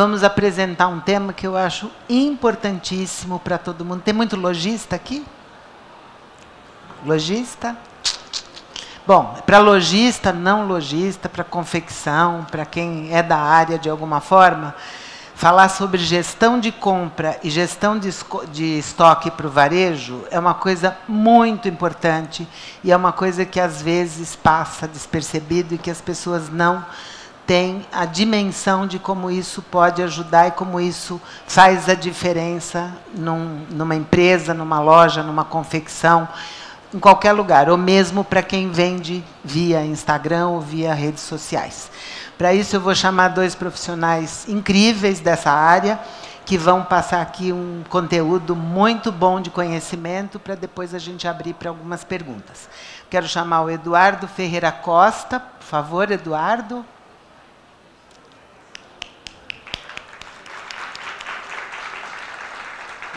vamos apresentar um tema que eu acho importantíssimo para todo mundo. Tem muito lojista aqui? Lojista? Bom, para lojista, não lojista, para confecção, para quem é da área de alguma forma, falar sobre gestão de compra e gestão de, de estoque para o varejo é uma coisa muito importante e é uma coisa que às vezes passa despercebido e que as pessoas não tem a dimensão de como isso pode ajudar e como isso faz a diferença num, numa empresa, numa loja, numa confecção, em qualquer lugar, ou mesmo para quem vende via Instagram ou via redes sociais. Para isso, eu vou chamar dois profissionais incríveis dessa área, que vão passar aqui um conteúdo muito bom de conhecimento, para depois a gente abrir para algumas perguntas. Quero chamar o Eduardo Ferreira Costa. Por favor, Eduardo.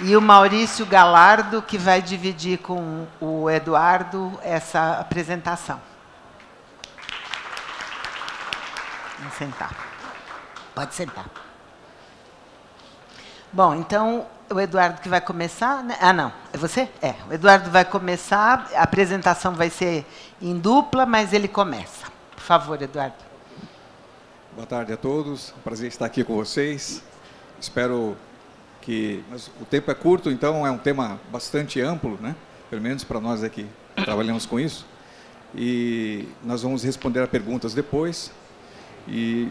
E o Maurício Galardo, que vai dividir com o Eduardo essa apresentação. Vamos sentar. Pode sentar. Bom, então, o Eduardo que vai começar. Né? Ah, não. É você? É. O Eduardo vai começar. A apresentação vai ser em dupla, mas ele começa. Por favor, Eduardo. Boa tarde a todos. Prazer estar aqui com vocês. Espero que mas o tempo é curto, então é um tema bastante amplo, né? Pelo menos para nós aqui trabalhamos com isso. E nós vamos responder a perguntas depois. E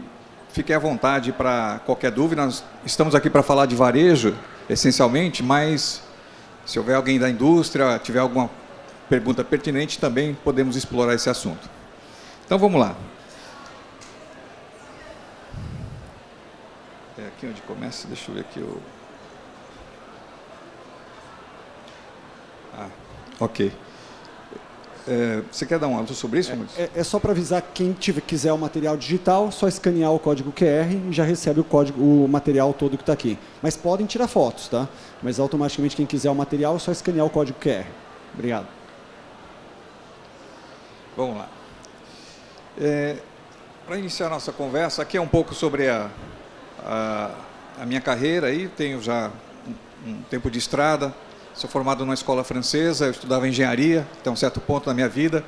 fiquem à vontade para qualquer dúvida. Nós estamos aqui para falar de varejo, essencialmente, mas se houver alguém da indústria, tiver alguma pergunta pertinente, também podemos explorar esse assunto. Então vamos lá. É aqui onde começa, deixa eu ver aqui o. Ah, ok. É, você quer dar um alto sobre isso? É, é, é só para avisar quem tiver, quiser o material digital, só escanear o código QR e já recebe o código, o material todo que está aqui. Mas podem tirar fotos, tá? Mas automaticamente quem quiser o material, é só escanear o código QR. Obrigado. Vamos lá. É, para iniciar nossa conversa, aqui é um pouco sobre a, a, a minha carreira. Aí tenho já um, um tempo de estrada Sou formado numa escola francesa, eu estudava engenharia até um certo ponto da minha vida.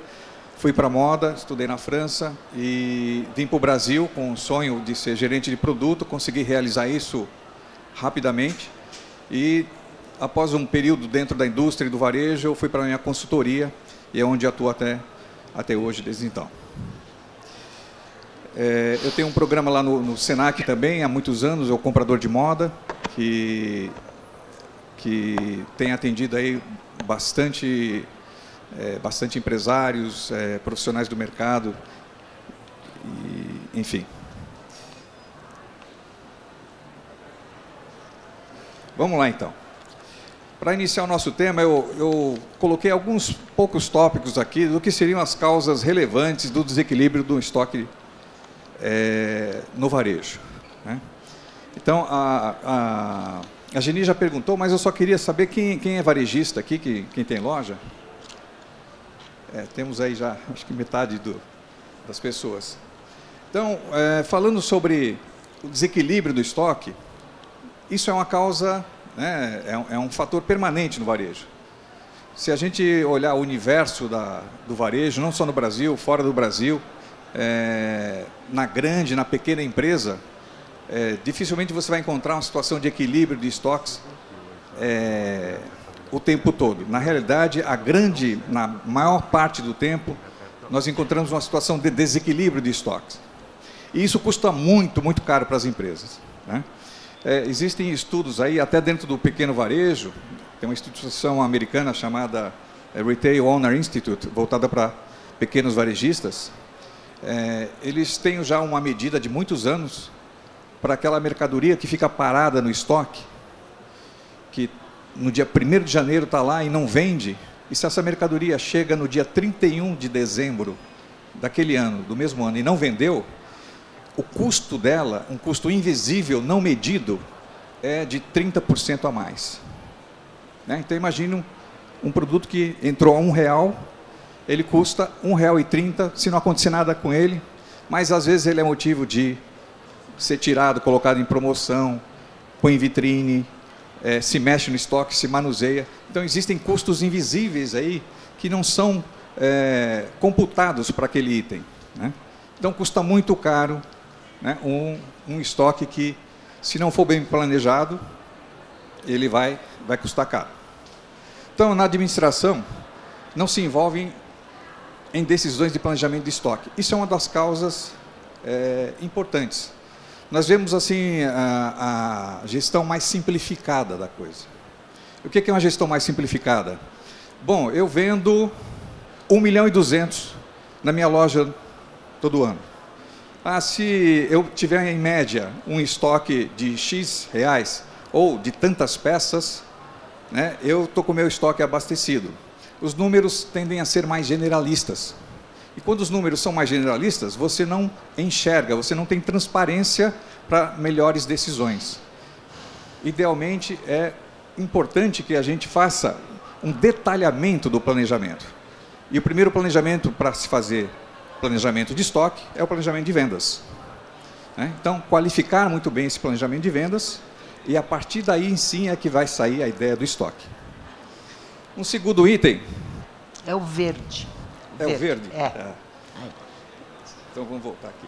Fui para moda, estudei na França e vim para o Brasil com o sonho de ser gerente de produto. Consegui realizar isso rapidamente e após um período dentro da indústria e do varejo, eu fui para a minha consultoria e é onde atuo até, até hoje, desde então. É, eu tenho um programa lá no, no Senac também, há muitos anos, o Comprador de Moda, que que tem atendido aí bastante, é, bastante empresários, é, profissionais do mercado, e, enfim. Vamos lá então. Para iniciar o nosso tema, eu, eu, coloquei alguns poucos tópicos aqui do que seriam as causas relevantes do desequilíbrio do estoque é, no varejo. Né? Então, a, a a Geni já perguntou, mas eu só queria saber quem, quem é varejista aqui, que, quem tem loja. É, temos aí já, acho que metade do, das pessoas. Então, é, falando sobre o desequilíbrio do estoque, isso é uma causa, né, é, um, é um fator permanente no varejo. Se a gente olhar o universo da, do varejo, não só no Brasil, fora do Brasil, é, na grande, na pequena empresa, é, dificilmente você vai encontrar uma situação de equilíbrio de estoques é, o tempo todo. Na realidade, a grande, na maior parte do tempo, nós encontramos uma situação de desequilíbrio de estoques. E isso custa muito, muito caro para as empresas. Né? É, existem estudos aí, até dentro do pequeno varejo, tem uma instituição americana chamada é, Retail Owner Institute, voltada para pequenos varejistas. É, eles têm já uma medida de muitos anos para aquela mercadoria que fica parada no estoque, que no dia 1 de janeiro está lá e não vende, e se essa mercadoria chega no dia 31 de dezembro daquele ano, do mesmo ano, e não vendeu, o custo dela, um custo invisível, não medido, é de 30% a mais. Né? Então imagine um, um, produto que entrou a um real, ele custa um real e trinta, se não acontecer nada com ele, mas às vezes ele é motivo de ser tirado, colocado em promoção, põe em vitrine, é, se mexe no estoque, se manuseia. Então existem custos invisíveis aí que não são é, computados para aquele item. Né? Então custa muito caro né, um, um estoque que, se não for bem planejado, ele vai, vai custar caro. Então, na administração, não se envolvem em decisões de planejamento de estoque. Isso é uma das causas é, importantes. Nós vemos assim a, a, gestão mais simplificada da coisa. O que é uma gestão mais simplificada? Bom, eu vendo 1 milhão e 200 na minha loja todo ano. Ah, se eu tiver em média um estoque de X reais ou de tantas peças, né, eu estou com o meu estoque abastecido. Os números tendem a ser mais generalistas. E quando os números são mais generalistas, você não enxerga, você não tem transparência para melhores decisões. Idealmente, é importante que a gente faça um detalhamento do planejamento. E o primeiro planejamento para se fazer planejamento de estoque é o planejamento de vendas. Né? Então, qualificar muito bem esse planejamento de vendas e a partir daí sim é que vai sair a ideia do estoque. Um segundo item. É o verde. É o verde? É. é. Então vamos voltar aqui.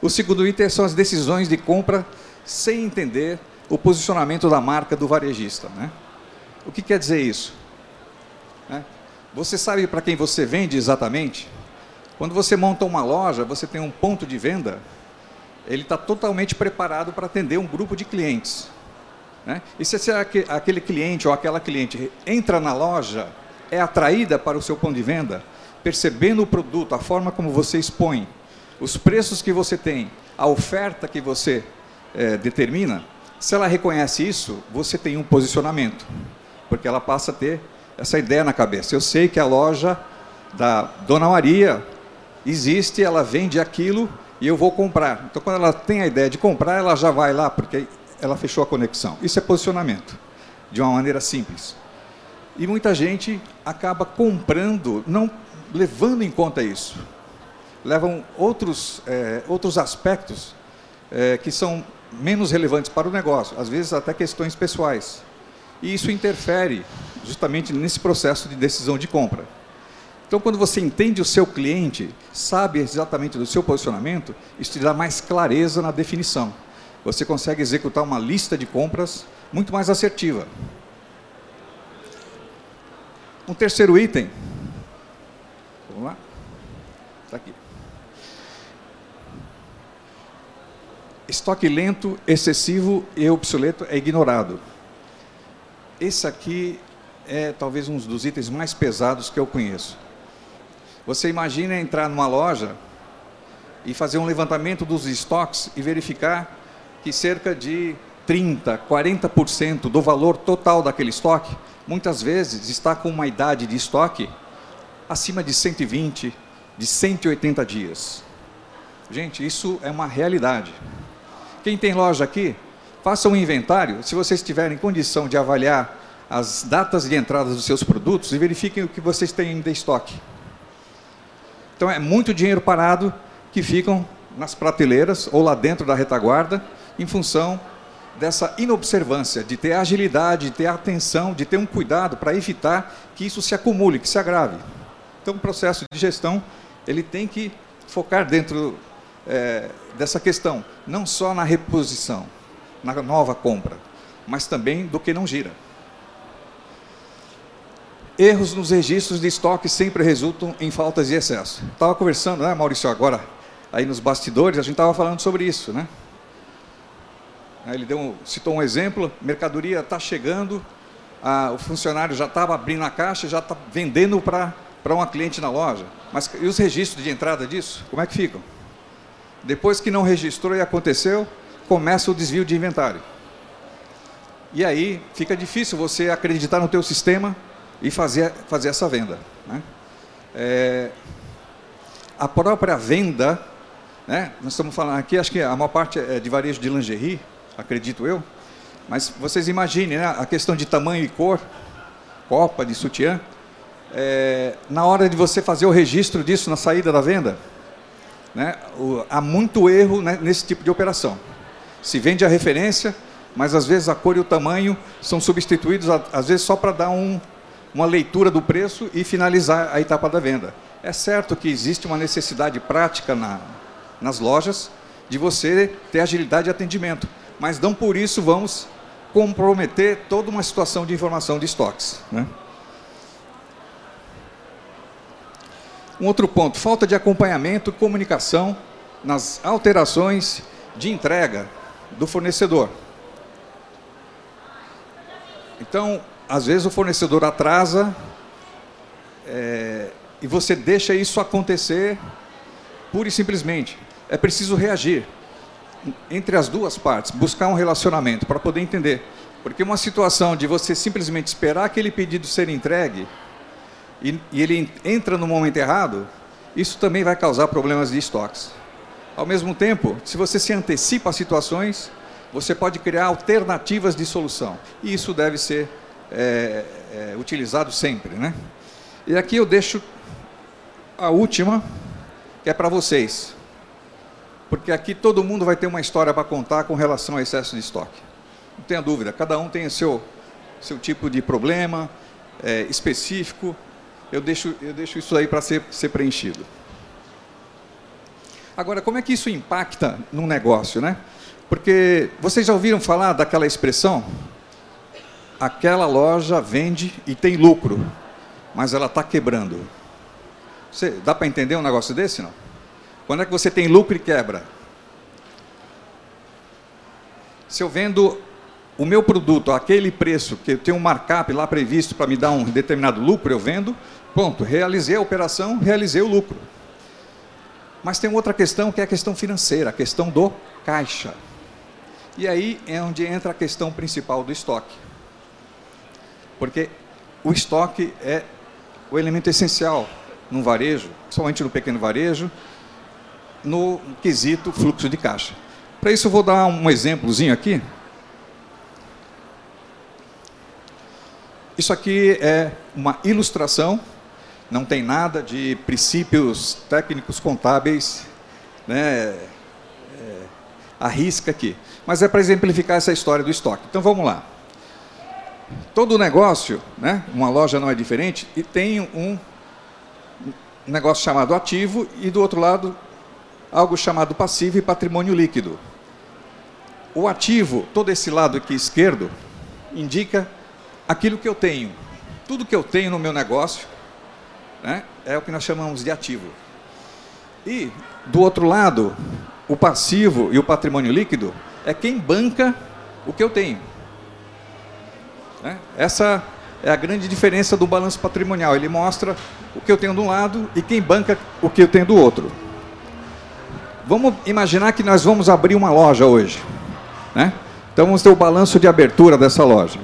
O segundo item são as decisões de compra sem entender o posicionamento da marca do varejista. Né? O que quer dizer isso? Né? Você sabe para quem você vende exatamente? Quando você monta uma loja, você tem um ponto de venda, ele está totalmente preparado para atender um grupo de clientes. Né? E se aquele cliente ou aquela cliente entra na loja, é atraída para o seu ponto de venda, percebendo o produto, a forma como você expõe, os preços que você tem, a oferta que você é, determina, se ela reconhece isso, você tem um posicionamento, porque ela passa a ter essa ideia na cabeça. Eu sei que a loja da Dona Maria existe, ela vende aquilo e eu vou comprar. Então, quando ela tem a ideia de comprar, ela já vai lá, porque ela fechou a conexão. Isso é posicionamento, de uma maneira simples. E muita gente acaba comprando, não levando em conta isso. Levam outros, é, outros aspectos é, que são menos relevantes para o negócio, às vezes até questões pessoais. E isso interfere justamente nesse processo de decisão de compra. Então, quando você entende o seu cliente, sabe exatamente do seu posicionamento, isso te dá mais clareza na definição. Você consegue executar uma lista de compras muito mais assertiva. Um terceiro item. Está aqui. Estoque lento, excessivo e obsoleto é ignorado. Esse aqui é talvez um dos itens mais pesados que eu conheço. Você imagina entrar numa loja e fazer um levantamento dos estoques e verificar que cerca de 30, 40% do valor total daquele estoque, muitas vezes está com uma idade de estoque acima de 120, de 180 dias. Gente, isso é uma realidade. Quem tem loja aqui, faça um inventário, se vocês tiverem condição de avaliar as datas de entrada dos seus produtos e verifiquem o que vocês têm de estoque. Então é muito dinheiro parado que ficam nas prateleiras ou lá dentro da retaguarda em função dessa inobservância, de ter agilidade, de ter atenção, de ter um cuidado para evitar que isso se acumule, que se agrave. Então o processo de gestão ele tem que focar dentro é, dessa questão, não só na reposição, na nova compra, mas também do que não gira. Erros nos registros de estoque sempre resultam em faltas de excesso. Estava conversando, né, Maurício, agora, aí nos bastidores, a gente estava falando sobre isso, né? Ele deu, citou um exemplo, mercadoria está chegando, a, o funcionário já estava abrindo a caixa, já está vendendo para uma cliente na loja. Mas e os registros de entrada disso? Como é que ficam? Depois que não registrou e aconteceu, começa o desvio de inventário. E aí fica difícil você acreditar no teu sistema e fazer, fazer essa venda. Né? É, a própria venda, né? nós estamos falando aqui, acho que a maior parte é de varejo de lingerie, acredito eu, mas vocês imaginem né? a questão de tamanho e cor, copa de sutiã, é, na hora de você fazer o registro disso na saída da venda, né, o, há muito erro né, nesse tipo de operação. Se vende a referência, mas às vezes a cor e o tamanho são substituídos, às vezes só para dar um, uma leitura do preço e finalizar a etapa da venda. É certo que existe uma necessidade prática na, nas lojas de você ter agilidade de atendimento, mas não por isso vamos comprometer toda uma situação de informação de estoques. Né? Um outro ponto, falta de acompanhamento e comunicação nas alterações de entrega do fornecedor. Então, às vezes o fornecedor atrasa é, e você deixa isso acontecer pura e simplesmente. É preciso reagir entre as duas partes, buscar um relacionamento para poder entender. Porque uma situação de você simplesmente esperar aquele pedido ser entregue e, e ele entra no momento errado, isso também vai causar problemas de estoques. Ao mesmo tempo, se você se antecipa a situações, você pode criar alternativas de solução. E isso deve ser é, é, utilizado sempre. Né? E aqui eu deixo a última, que é para vocês. Porque aqui todo mundo vai ter uma história para contar com relação ao excesso de estoque. Não tenha dúvida, cada um tem o seu, seu tipo de problema é, específico. Eu deixo, eu deixo isso aí para ser, ser preenchido. Agora, como é que isso impacta no negócio, né? Porque vocês já ouviram falar daquela expressão? Aquela loja vende e tem lucro, mas ela está quebrando. Você, dá para entender um negócio desse, não? Quando é que você tem lucro e quebra? Se eu vendo o meu produto aquele preço, que eu tenho um markup lá previsto para me dar um determinado lucro, eu vendo, pronto, realizei a operação, realizei o lucro. Mas tem outra questão que é a questão financeira, a questão do caixa. E aí é onde entra a questão principal do estoque. Porque o estoque é o elemento essencial no varejo, somente no pequeno varejo, no quesito fluxo de caixa. Para isso eu vou dar um exemplozinho aqui. Isso aqui é uma ilustração não tem nada de princípios técnicos contábeis, né, é, arrisca aqui. Mas é para exemplificar essa história do estoque. Então vamos lá. Todo negócio, né, uma loja não é diferente, e tem um negócio chamado ativo e do outro lado algo chamado passivo e patrimônio líquido. O ativo, todo esse lado aqui esquerdo, indica aquilo que eu tenho. Tudo que eu tenho no meu negócio né, é o que nós chamamos de ativo. E, do outro lado, o passivo e o patrimônio líquido é quem banca o que eu tenho. Né? Essa é a grande diferença do balanço patrimonial. Ele mostra o que eu tenho de um lado e quem banca o que eu tenho do outro. Vamos imaginar que nós vamos abrir uma loja hoje. Né? Então vamos ter o balanço de abertura dessa loja.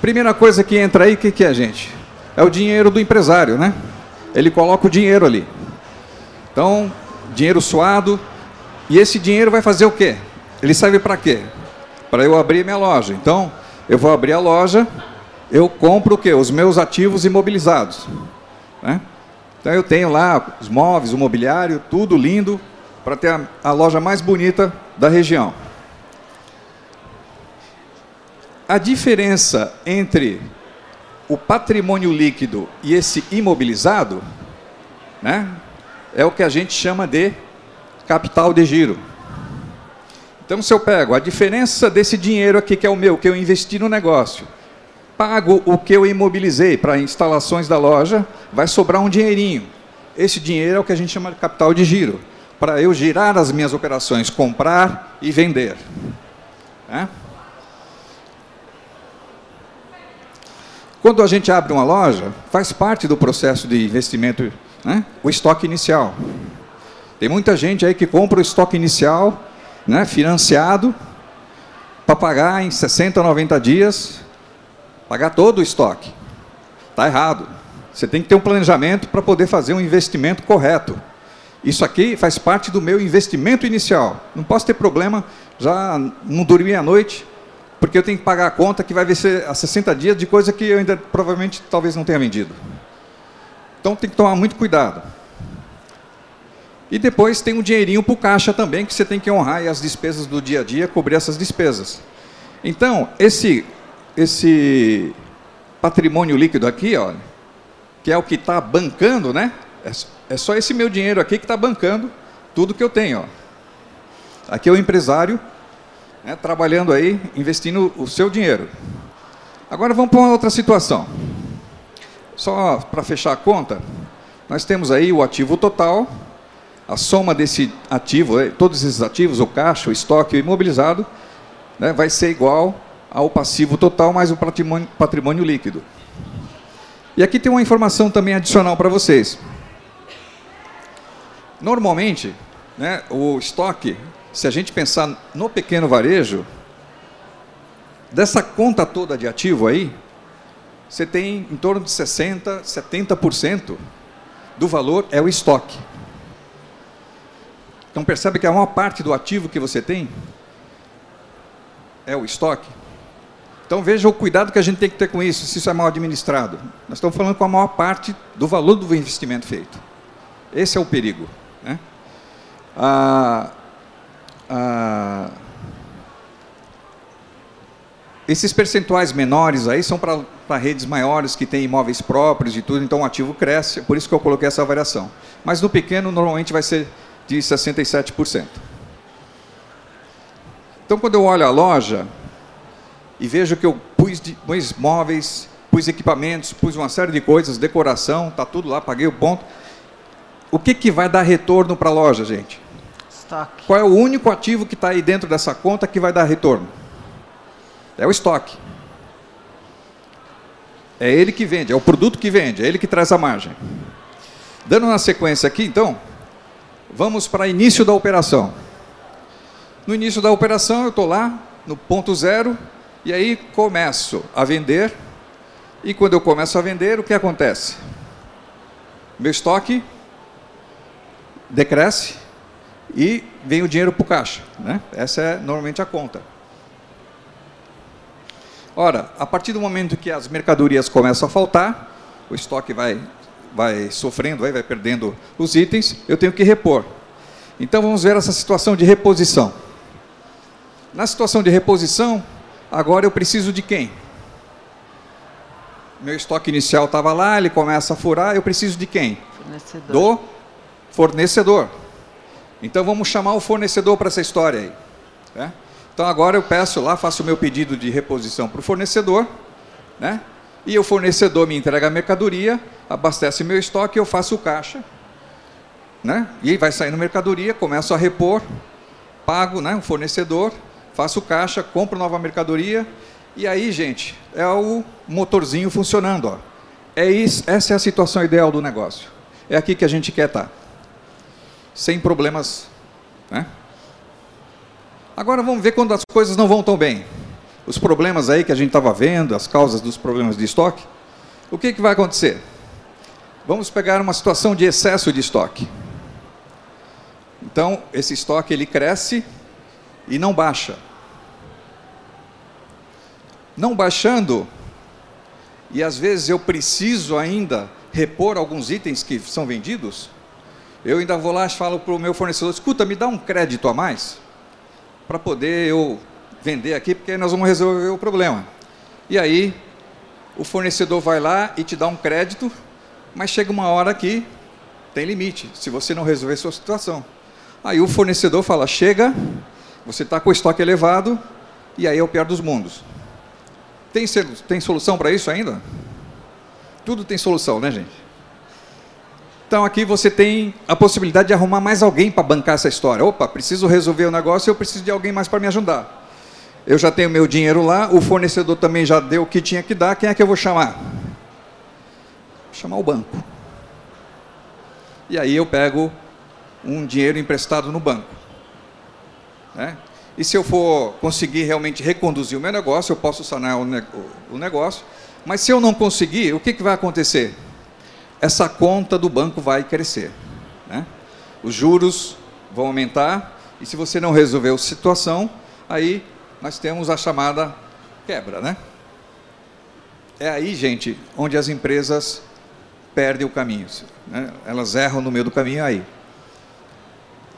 Primeira coisa que entra aí, o que, que é, gente? É o dinheiro do empresário, né? Ele coloca o dinheiro ali. Então, dinheiro suado. E esse dinheiro vai fazer o quê? Ele serve para quê? Para eu abrir minha loja. Então, eu vou abrir a loja, eu compro o quê? Os meus ativos imobilizados. Né? Então, eu tenho lá os móveis, o mobiliário, tudo lindo, para ter a, a loja mais bonita da região. A diferença entre o patrimônio líquido e esse imobilizado, né, é o que a gente chama de capital de giro. Então, se eu pego a diferença desse dinheiro aqui, que é o meu, que eu investi no negócio, pago o que eu imobilizei para instalações da loja, vai sobrar um dinheirinho. Esse dinheiro é o que a gente chama de capital de giro, para eu girar as minhas operações, comprar e vender. Né? Quando a gente abre uma loja, faz parte do processo de investimento né, o estoque inicial. Tem muita gente aí que compra o estoque inicial, né, financiado, para pagar em 60, 90 dias, pagar todo o estoque. Está errado. Você tem que ter um planejamento para poder fazer um investimento correto. Isso aqui faz parte do meu investimento inicial. Não posso ter problema, já não dormir à noite, porque eu tenho que pagar a conta que vai vencer a 60 dias de coisa que eu ainda provavelmente talvez não tenha vendido. Então tem que tomar muito cuidado. E depois tem um dinheirinho para o caixa também, que você tem que honrar e as despesas do dia a dia, cobrir essas despesas. Então, esse, esse patrimônio líquido aqui, ó, que é o que está bancando, né? É, é, só esse meu dinheiro aqui que está bancando tudo que eu tenho. Ó. Aqui é o empresário né, trabalhando aí, investindo o seu dinheiro. Agora vamos para uma outra situação. Só para fechar a conta, nós temos aí o ativo total, a soma desse ativo, eh, todos esses ativos, o caixa, o estoque o imobilizado, né, vai ser igual ao passivo total mais o patrimônio, patrimônio líquido. E aqui tem uma informação também adicional para vocês. Normalmente, né, o estoque, se a gente pensar no pequeno varejo, dessa conta toda de ativo aí, você tem em torno de 60%, 70% do valor é o estoque. Então percebe que a maior parte do ativo que você tem é o estoque. Então veja o cuidado que a gente tem que ter com isso, se isso é mal administrado. Nós estamos falando com a maior parte do valor do investimento feito. Esse é o perigo. Né? Ah, esses percentuais menores aí são para redes maiores que têm imóveis próprios e tudo, então o ativo cresce, por isso que eu coloquei essa variação. Mas no pequeno normalmente vai ser de 67%. Então, quando eu olho a loja e vejo que eu pus, de, pus móveis, pus equipamentos, pus uma série de coisas, decoração, está tudo lá, paguei o ponto. O que, que vai dar retorno para a loja, gente? Estoque. Qual é o único ativo que está aí dentro dessa conta que vai dar retorno? É o estoque. É ele que vende, é o produto que vende, é ele que traz a margem. Dando uma sequência aqui, então, Vamos para início da operação. No início da operação, eu estou lá, no ponto zero, e aí começo a vender. E quando eu começo a vender, o que acontece? Meu estoque decresce e vem o dinheiro para o caixa. Né? Essa é normalmente a conta. Ora, a partir do momento que as mercadorias começam a faltar, o estoque vai vai sofrendo, vai, vai perdendo os itens, eu tenho que repor. Então vamos ver essa situação de reposição. Na situação de reposição, agora eu preciso de quem? Meu estoque inicial estava lá, ele começa a furar, eu preciso de quem? Fornecedor. Do fornecedor. Então vamos chamar o fornecedor para essa história aí. Né? Então agora eu peço lá, faço o meu pedido de reposição para o fornecedor, né? e o fornecedor me entrega a mercadoria, abastece meu estoque, eu faço o caixa, né? E vai saindo mercadoria, começo a repor, pago, né, o fornecedor, faço o caixa, compro nova mercadoria, e aí, gente, é o motorzinho funcionando, ó. É isso, essa é a situação ideal do negócio. É aqui que a gente quer estar. Sem problemas, né? Agora vamos ver quando as coisas não vão tão bem os problemas aí que a gente estava vendo, as causas dos problemas de estoque, o que, que vai acontecer? Vamos pegar uma situação de excesso de estoque. Então, esse estoque ele cresce e não baixa. Não baixando, e às vezes eu preciso ainda repor alguns itens que são vendidos, eu ainda vou lá e falo para o meu fornecedor, escuta, me dá um crédito a mais, para poder eu vender aqui, porque nós vamos resolver o problema. E aí, o fornecedor vai lá e te dá um crédito, mas chega uma hora que tem limite, se você não resolver sua situação. Aí o fornecedor fala: chega, você está com o estoque elevado, e aí é o pior dos mundos. Tem, tem solução para isso ainda? Tudo tem solução, né, gente? Então aqui você tem a possibilidade de arrumar mais alguém para bancar essa história. Opa, preciso resolver o negócio, eu preciso de alguém mais para me ajudar. Eu já tenho meu dinheiro lá, o fornecedor também já deu o que tinha que dar, quem é que eu vou chamar? Vou chamar o banco. E aí eu pego um dinheiro emprestado no banco. Né? E se eu for conseguir realmente reconduzir o meu negócio, eu posso sanar o, negócio. Mas se eu não conseguir, o que, que vai acontecer? Essa conta do banco vai crescer. Né? Os juros vão aumentar, e se você não resolver a situação, aí nós temos a chamada quebra, né? É aí, gente, onde as empresas perdem o caminho, né? elas erram no meio do caminho aí.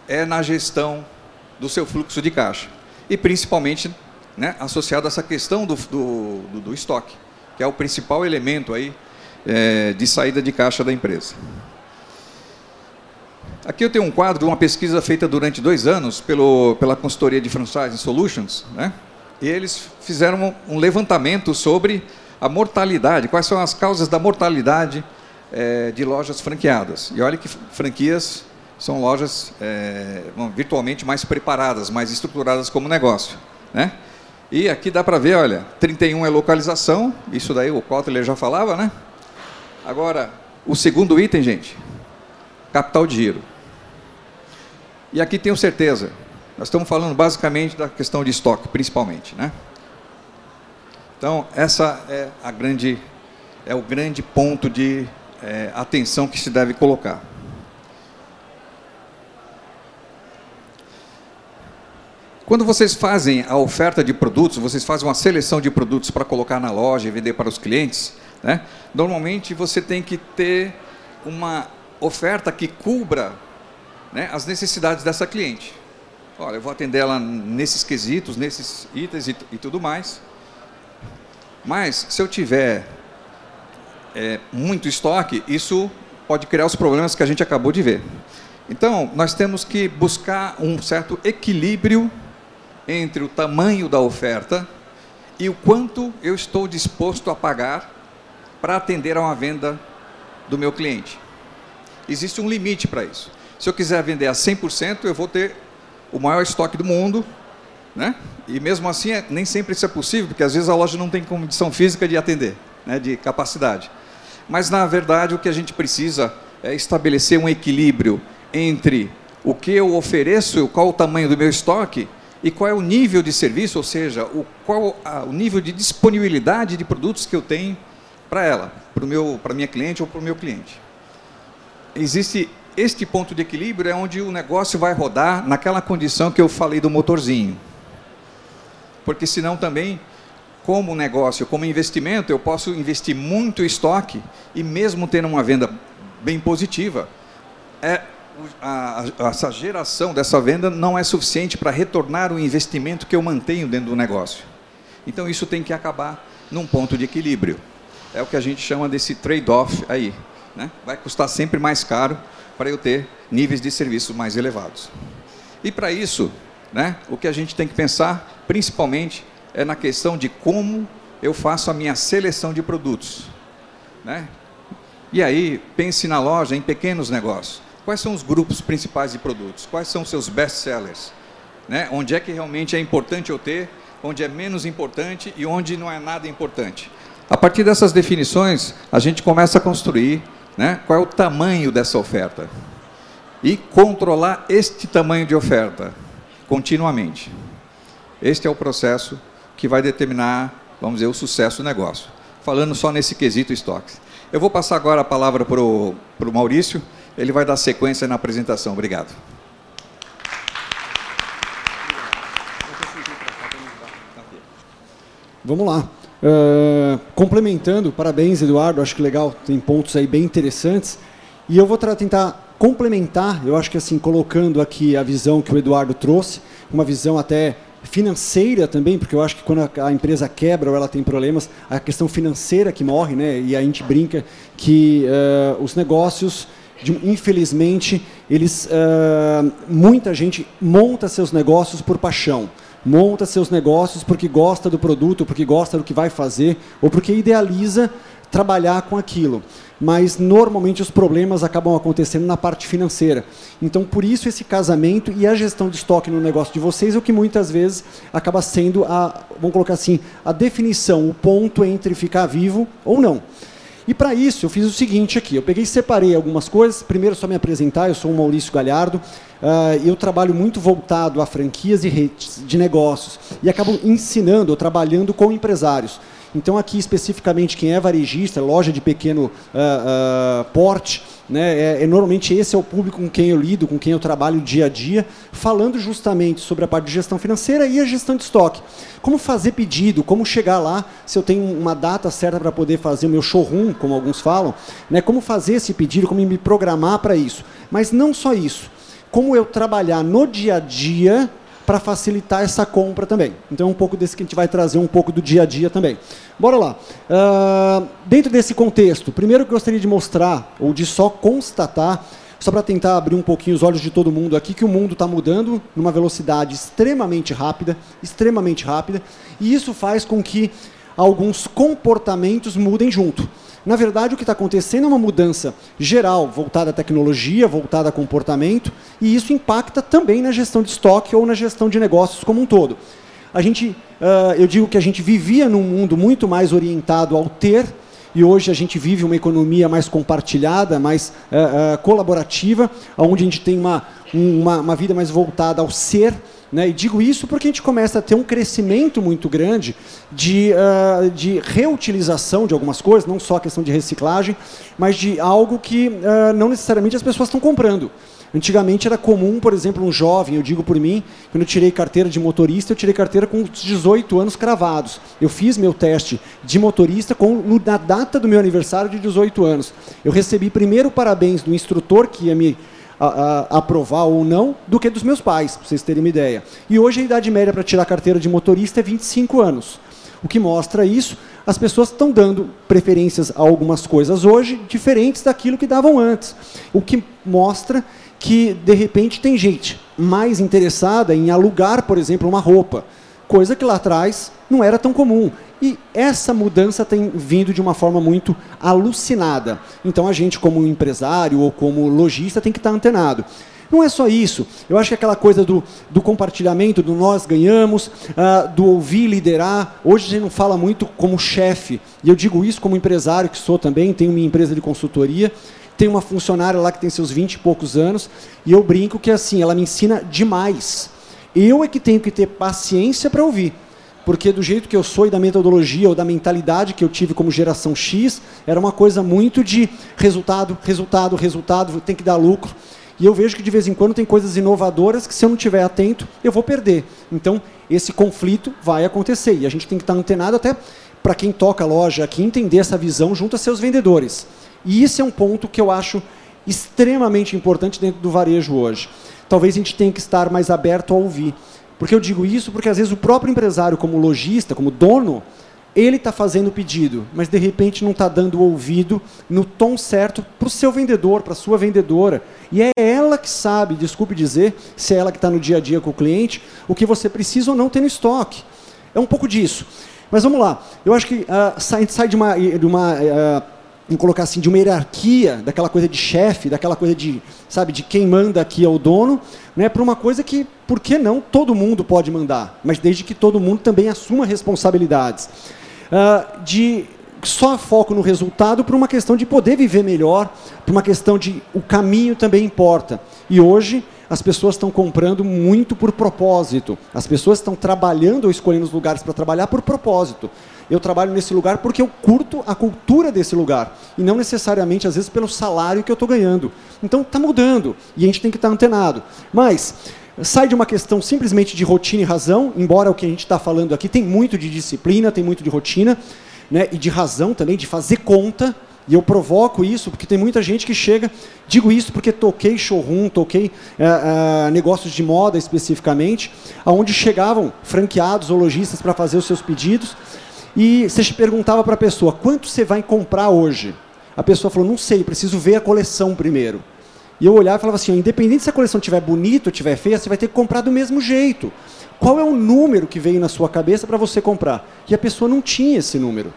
É na gestão do seu fluxo de caixa e principalmente né, associado a essa questão do, do, do, do estoque, que é o principal elemento aí é, de saída de caixa da empresa. Aqui eu tenho um quadro de uma pesquisa feita durante dois anos pelo, pela consultoria de Franchising Solutions, né? e eles fizeram um levantamento sobre a mortalidade, quais são as causas da mortalidade é, de lojas franqueadas. E olha que franquias são lojas é, virtualmente mais preparadas, mais estruturadas como negócio. Né? E aqui dá para ver, olha, 31 é localização, isso daí o Kotler já falava, né? Agora, o segundo item, gente, capital de giro. E aqui tenho certeza, nós estamos falando basicamente da questão de estoque, principalmente, né? Então, essa é a grande, é o grande ponto de é, atenção que se deve colocar. Quando vocês fazem a oferta de produtos, vocês fazem uma seleção de produtos para colocar na loja e vender para os clientes, né? normalmente você tem que ter uma oferta que cubra né, as necessidades dessa cliente. Olha, eu vou atender ela nesses quesitos, nesses itens e, e tudo mais. Mas, se eu tiver é, muito estoque, isso pode criar os problemas que a gente acabou de ver. Então, nós temos que buscar um certo equilíbrio entre o tamanho da oferta e o quanto eu estou disposto a pagar para atender a uma venda do meu cliente. Existe um limite para isso. Se eu quiser vender a 100%, eu vou ter o maior estoque do mundo, né? E mesmo assim, é, nem sempre isso é possível, porque às vezes a loja não tem condição física de atender, né? de capacidade. Mas, na verdade, o que a gente precisa é estabelecer um equilíbrio entre o que eu ofereço, qual o tamanho do meu estoque e qual é o nível de serviço, ou seja, o, qual a, o nível de disponibilidade de produtos que eu tenho para ela, para minha cliente ou para o meu cliente. Existe este ponto de equilíbrio é onde o negócio vai rodar naquela condição que eu falei do motorzinho. Porque senão também, como negócio, como investimento, eu posso investir muito estoque e mesmo tendo uma venda bem positiva, é, a, a, essa geração dessa venda não é suficiente para retornar o investimento que eu mantenho dentro do negócio. Então isso tem que acabar num ponto de equilíbrio. É o que a gente chama desse trade-off aí. Né? Vai custar sempre mais caro para eu ter níveis de serviço mais elevados. E para isso, né, o que a gente tem que pensar, principalmente, é na questão de como eu faço a minha seleção de produtos. Né? E aí, pense na loja em pequenos negócios. Quais são os grupos principais de produtos? Quais são os seus best-sellers? Né? Onde é que realmente é importante eu ter, onde é menos importante e onde não é nada importante. A partir dessas definições, a gente começa a construir né, qual é o tamanho dessa oferta e controlar este tamanho de oferta continuamente. Este é o processo que vai determinar, vamos dizer, o sucesso do negócio. Falando só nesse quesito estoques. Eu vou passar agora a palavra para o Maurício, ele vai dar sequência na apresentação. Obrigado. Vamos lá. Uh, complementando, parabéns Eduardo, acho que legal, tem pontos aí bem interessantes. E eu vou tentar complementar, eu acho que assim, colocando aqui a visão que o Eduardo trouxe, uma visão até financeira também, porque eu acho que quando a, empresa quebra ou ela tem problemas, a questão financeira que morre, né? E a gente brinca que uh, os negócios, infelizmente, eles uh, muita gente monta seus negócios por paixão monta seus negócios porque gosta do produto, porque gosta do que vai fazer, ou porque idealiza trabalhar com aquilo. Mas normalmente os problemas acabam acontecendo na parte financeira. Então, por isso esse casamento e a gestão de estoque no negócio de vocês é o que muitas vezes acaba sendo a, vamos colocar assim, a definição, o ponto entre ficar vivo ou não. E para isso eu fiz o seguinte aqui, eu peguei e separei algumas coisas. Primeiro só me apresentar, eu sou o Maurício Galhardo. Uh, eu trabalho muito voltado a franquias e redes de negócios e acabo ensinando, trabalhando com empresários. Então, aqui especificamente, quem é varejista, loja de pequeno uh, uh, porte, né, é, é, normalmente esse é o público com quem eu lido, com quem eu trabalho dia a dia, falando justamente sobre a parte de gestão financeira e a gestão de estoque. Como fazer pedido, como chegar lá, se eu tenho uma data certa para poder fazer o meu showroom, como alguns falam, né, como fazer esse pedido, como me programar para isso. Mas não só isso, como eu trabalhar no dia a dia para facilitar essa compra também. Então, é um pouco desse que a gente vai trazer um pouco do dia a dia também. Bora lá. Uh, dentro desse contexto, primeiro que eu gostaria de mostrar, ou de só constatar, só para tentar abrir um pouquinho os olhos de todo mundo aqui, que o mundo está mudando numa velocidade extremamente rápida, extremamente rápida, e isso faz com que alguns comportamentos mudem junto. Na verdade, o que está acontecendo é uma mudança geral, voltada à tecnologia, voltada a comportamento, e isso impacta também na gestão de estoque ou na gestão de negócios como um todo. A gente, uh, eu digo que a gente vivia num mundo muito mais orientado ao ter, e hoje a gente vive uma economia mais compartilhada, mais uh, uh, colaborativa, onde a gente tem uma, uma, uma vida mais voltada ao ser, né? E digo isso porque a gente começa a ter um crescimento muito grande de, uh, de reutilização de algumas coisas, não só a questão de reciclagem, mas de algo que uh, não necessariamente as pessoas estão comprando. Antigamente era comum, por exemplo, um jovem, eu digo por mim, quando eu tirei carteira de motorista, eu tirei carteira com 18 anos cravados. Eu fiz meu teste de motorista com, na data do meu aniversário de 18 anos. Eu recebi primeiro parabéns do instrutor que ia me aprovar ou não do que dos meus pais, para vocês terem uma ideia. E hoje a idade média para tirar carteira de motorista é 25 anos. O que mostra isso, as pessoas estão dando preferências a algumas coisas hoje diferentes daquilo que davam antes. O que mostra que, de repente, tem gente mais interessada em alugar, por exemplo, uma roupa, coisa que lá atrás não era tão comum. E essa mudança tem vindo de uma forma muito alucinada. Então a gente, como empresário ou como lojista, tem que estar antenado. Não é só isso. Eu acho que aquela coisa do, do compartilhamento, do nós ganhamos, uh, do ouvir liderar. Hoje a gente não fala muito como chefe. E eu digo isso como empresário que sou também, tenho minha empresa de consultoria. Tenho uma funcionária lá que tem seus 20 e poucos anos. E eu brinco que assim, ela me ensina demais. Eu é que tenho que ter paciência para ouvir porque do jeito que eu sou e da metodologia ou da mentalidade que eu tive como geração X, era uma coisa muito de resultado, resultado, resultado, tem que dar lucro. E eu vejo que de vez em quando tem coisas inovadoras que se eu não estiver atento, eu vou perder. Então, esse conflito vai acontecer e a gente tem que estar antenado até para quem toca a loja aqui entender essa visão junto a seus vendedores. E isso é um ponto que eu acho extremamente importante dentro do varejo hoje. Talvez a gente tenha que estar mais aberto a ouvir. Porque eu digo isso porque às vezes o próprio empresário, como lojista, como dono, ele está fazendo o pedido, mas de repente não está dando ouvido no tom certo para o seu vendedor, para a sua vendedora. E é ela que sabe, desculpe dizer, se é ela que está no dia a dia com o cliente, o que você precisa ou não ter no estoque. É um pouco disso. Mas vamos lá. Eu acho que uh, a gente sai de uma, de uma uh, vamos colocar assim, de uma hierarquia, daquela coisa de chefe, daquela coisa de, sabe, de quem manda aqui é o dono, né, para uma coisa que, por que não, todo mundo pode mandar, mas desde que todo mundo também assuma responsabilidades. Uh, de só foco no resultado para uma questão de poder viver melhor, para uma questão de o caminho também importa. E hoje as pessoas estão comprando muito por propósito. As pessoas estão trabalhando ou escolhendo os lugares para trabalhar por propósito eu trabalho nesse lugar porque eu curto a cultura desse lugar e não necessariamente às vezes pelo salário que eu estou ganhando. Então está mudando e a gente tem que estar tá antenado. Mas sai de uma questão simplesmente de rotina e razão, embora o que a gente está falando aqui tem muito de disciplina, tem muito de rotina, né, e de razão também, de fazer conta. E eu provoco isso porque tem muita gente que chega, digo isso porque toquei showroom, toquei é, é, negócios de moda especificamente, aonde chegavam franqueados ou lojistas para fazer os seus pedidos e você perguntava para a pessoa, quanto você vai comprar hoje? A pessoa falou, não sei, preciso ver a coleção primeiro. E eu olhava e falava assim, independente se a coleção estiver bonita ou estiver feia, você vai ter que comprar do mesmo jeito. Qual é o número que veio na sua cabeça para você comprar? E a pessoa não tinha esse número.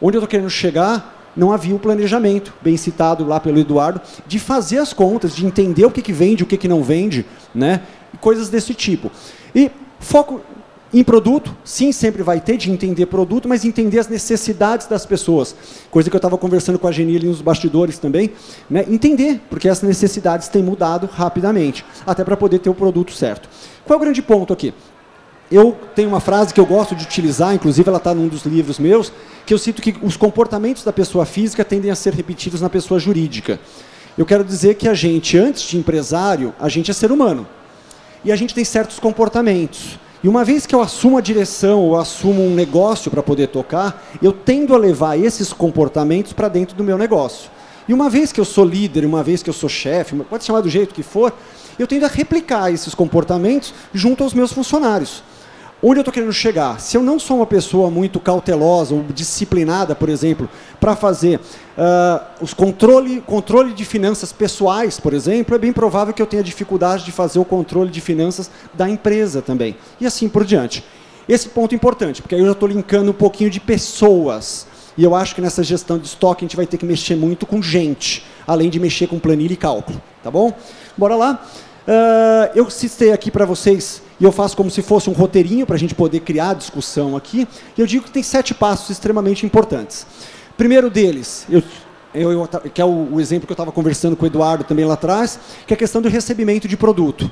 Onde eu estou querendo chegar, não havia o planejamento, bem citado lá pelo Eduardo, de fazer as contas, de entender o que, que vende, o que, que não vende, né? coisas desse tipo. E foco em produto, sim, sempre vai ter de entender produto, mas entender as necessidades das pessoas. Coisa que eu estava conversando com a Geni ali nos bastidores também. Né? Entender, porque as necessidades têm mudado rapidamente, até para poder ter o produto certo. Qual é o grande ponto aqui? eu tenho uma frase que eu gosto de utilizar, inclusive ela está num dos livros meus, que eu cito que os comportamentos da pessoa física tendem a ser repetidos na pessoa jurídica. Eu quero dizer que a gente, antes de empresário, a gente é ser humano. E a gente tem certos comportamentos. E uma vez que eu assumo a direção ou assumo um negócio para poder tocar, eu tendo a levar esses comportamentos para dentro do meu negócio. E uma vez que eu sou líder, uma vez que eu sou chefe, pode chamar do jeito que for, eu tendo a replicar esses comportamentos junto aos meus funcionários. Onde eu estou querendo chegar? Se eu não sou uma pessoa muito cautelosa ou disciplinada, por exemplo, para fazer uh, os controle, controle de finanças pessoais, por exemplo, é bem provável que eu tenha dificuldade de fazer o controle de finanças da empresa também. E assim por diante. Esse ponto é importante, porque aí eu já estou linkando um pouquinho de pessoas. E eu acho que nessa gestão de estoque a gente vai ter que mexer muito com gente, além de mexer com planilha e cálculo. Tá bom? Bora lá? Uh, eu citei aqui para vocês, e eu faço como se fosse um roteirinho para a gente poder criar a discussão aqui, e eu digo que tem sete passos extremamente importantes. Primeiro deles, eu, eu que é o, o exemplo que eu estava conversando com o Eduardo também lá atrás, que é a questão do recebimento de produto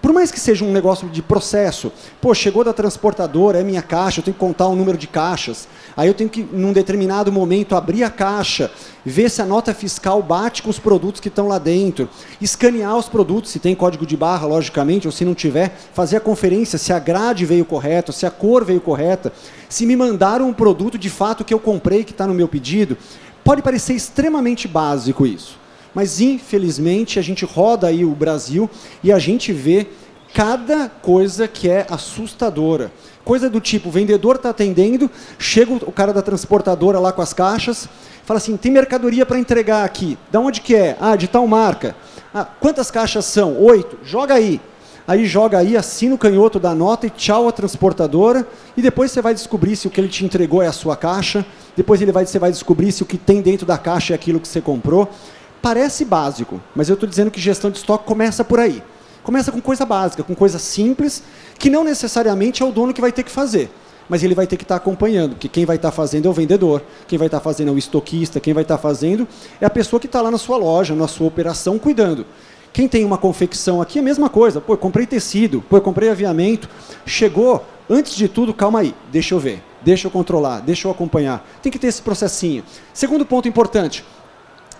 por mais que seja um negócio de processo, pô, chegou da transportadora, é minha caixa, eu tenho que contar o um número de caixas. Aí eu tenho que, num determinado momento, abrir a caixa, ver se a nota fiscal bate com os produtos que estão lá dentro, escanear os produtos, se tem código de barra, logicamente, ou se não tiver, fazer a conferência se a grade veio correta, se a cor veio correta, se me mandaram um produto de fato que eu comprei, que está no meu pedido. Pode parecer extremamente básico isso. Mas infelizmente a gente roda aí o Brasil e a gente vê cada coisa que é assustadora. Coisa do tipo, o vendedor está atendendo, chega o cara da transportadora lá com as caixas, fala assim, tem mercadoria para entregar aqui. Da onde que é? Ah, de tal marca. Ah, quantas caixas são? Oito. Joga aí. Aí joga aí, assina o canhoto da nota e tchau a transportadora. E depois você vai descobrir se o que ele te entregou é a sua caixa. Depois ele vai, você vai descobrir se o que tem dentro da caixa é aquilo que você comprou. Parece básico, mas eu estou dizendo que gestão de estoque começa por aí. Começa com coisa básica, com coisa simples, que não necessariamente é o dono que vai ter que fazer. Mas ele vai ter que estar tá acompanhando, porque quem vai estar tá fazendo é o vendedor, quem vai estar tá fazendo é o estoquista, quem vai estar fazendo é a pessoa que está lá na sua loja, na sua operação, cuidando. Quem tem uma confecção aqui é a mesma coisa. Pô, comprei tecido, pô, comprei aviamento. Chegou, antes de tudo, calma aí, deixa eu ver, deixa eu controlar, deixa eu acompanhar. Tem que ter esse processinho. Segundo ponto importante,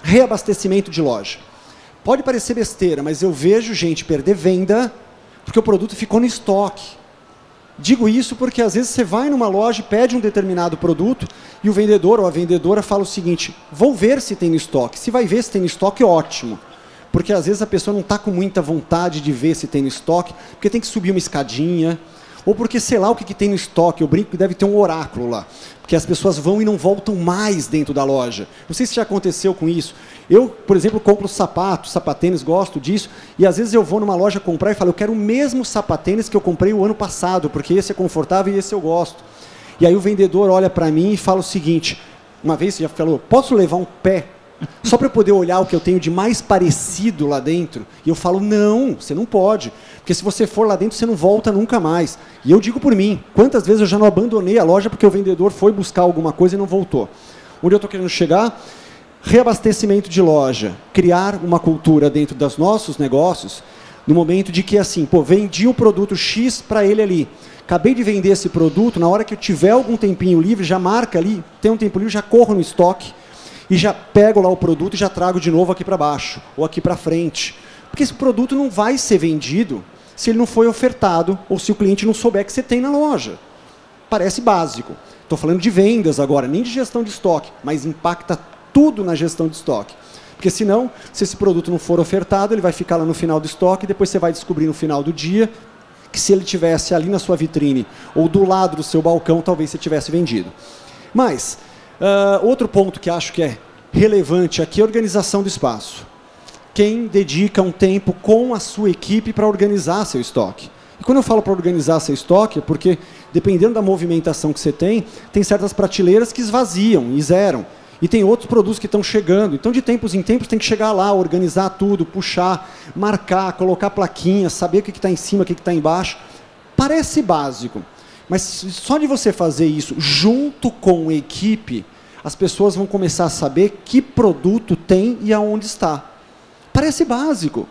reabastecimento de loja. Pode parecer besteira, mas eu vejo gente perder venda porque o produto ficou no estoque. Digo isso porque às vezes você vai numa loja e pede um determinado produto e o vendedor ou a vendedora fala o seguinte: vou ver se tem no estoque. Se vai ver se tem no estoque, ótimo. Porque às vezes a pessoa não está com muita vontade de ver se tem no estoque, porque tem que subir uma escadinha, ou porque sei lá o que, que tem no estoque. Eu brinco que deve ter um oráculo lá que as pessoas vão e não voltam mais dentro da loja. Não sei se já aconteceu com isso. Eu, por exemplo, compro sapatos, sapatênis, gosto disso, e às vezes eu vou numa loja comprar e falo, eu quero o mesmo sapatênis que eu comprei o ano passado, porque esse é confortável e esse eu gosto. E aí o vendedor olha para mim e fala o seguinte, uma vez você já falou, posso levar um pé só para eu poder olhar o que eu tenho de mais parecido lá dentro. E eu falo, não, você não pode. Porque se você for lá dentro, você não volta nunca mais. E eu digo por mim, quantas vezes eu já não abandonei a loja porque o vendedor foi buscar alguma coisa e não voltou. Onde eu estou querendo chegar? Reabastecimento de loja. Criar uma cultura dentro dos nossos negócios, no momento de que, assim, pô, vendi o produto X para ele ali. Acabei de vender esse produto, na hora que eu tiver algum tempinho livre, já marca ali, tem um tempo livre, já corro no estoque e já pego lá o produto e já trago de novo aqui para baixo ou aqui para frente. Porque esse produto não vai ser vendido se ele não foi ofertado ou se o cliente não souber que você tem na loja. Parece básico. Estou falando de vendas agora, nem de gestão de estoque, mas impacta tudo na gestão de estoque. Porque senão, se esse produto não for ofertado, ele vai ficar lá no final do estoque, e depois você vai descobrir no final do dia que se ele tivesse ali na sua vitrine ou do lado do seu balcão, talvez você tivesse vendido. Mas Uh, outro ponto que acho que é relevante aqui é a organização do espaço. Quem dedica um tempo com a sua equipe para organizar seu estoque. E quando eu falo para organizar seu estoque, é porque, dependendo da movimentação que você tem, tem certas prateleiras que esvaziam e zeram. E tem outros produtos que estão chegando. Então, de tempos em tempos, tem que chegar lá, organizar tudo, puxar, marcar, colocar plaquinhas, saber o que está em cima, o que está embaixo. Parece básico. Mas só de você fazer isso junto com a equipe, as pessoas vão começar a saber que produto tem e aonde está. Parece básico.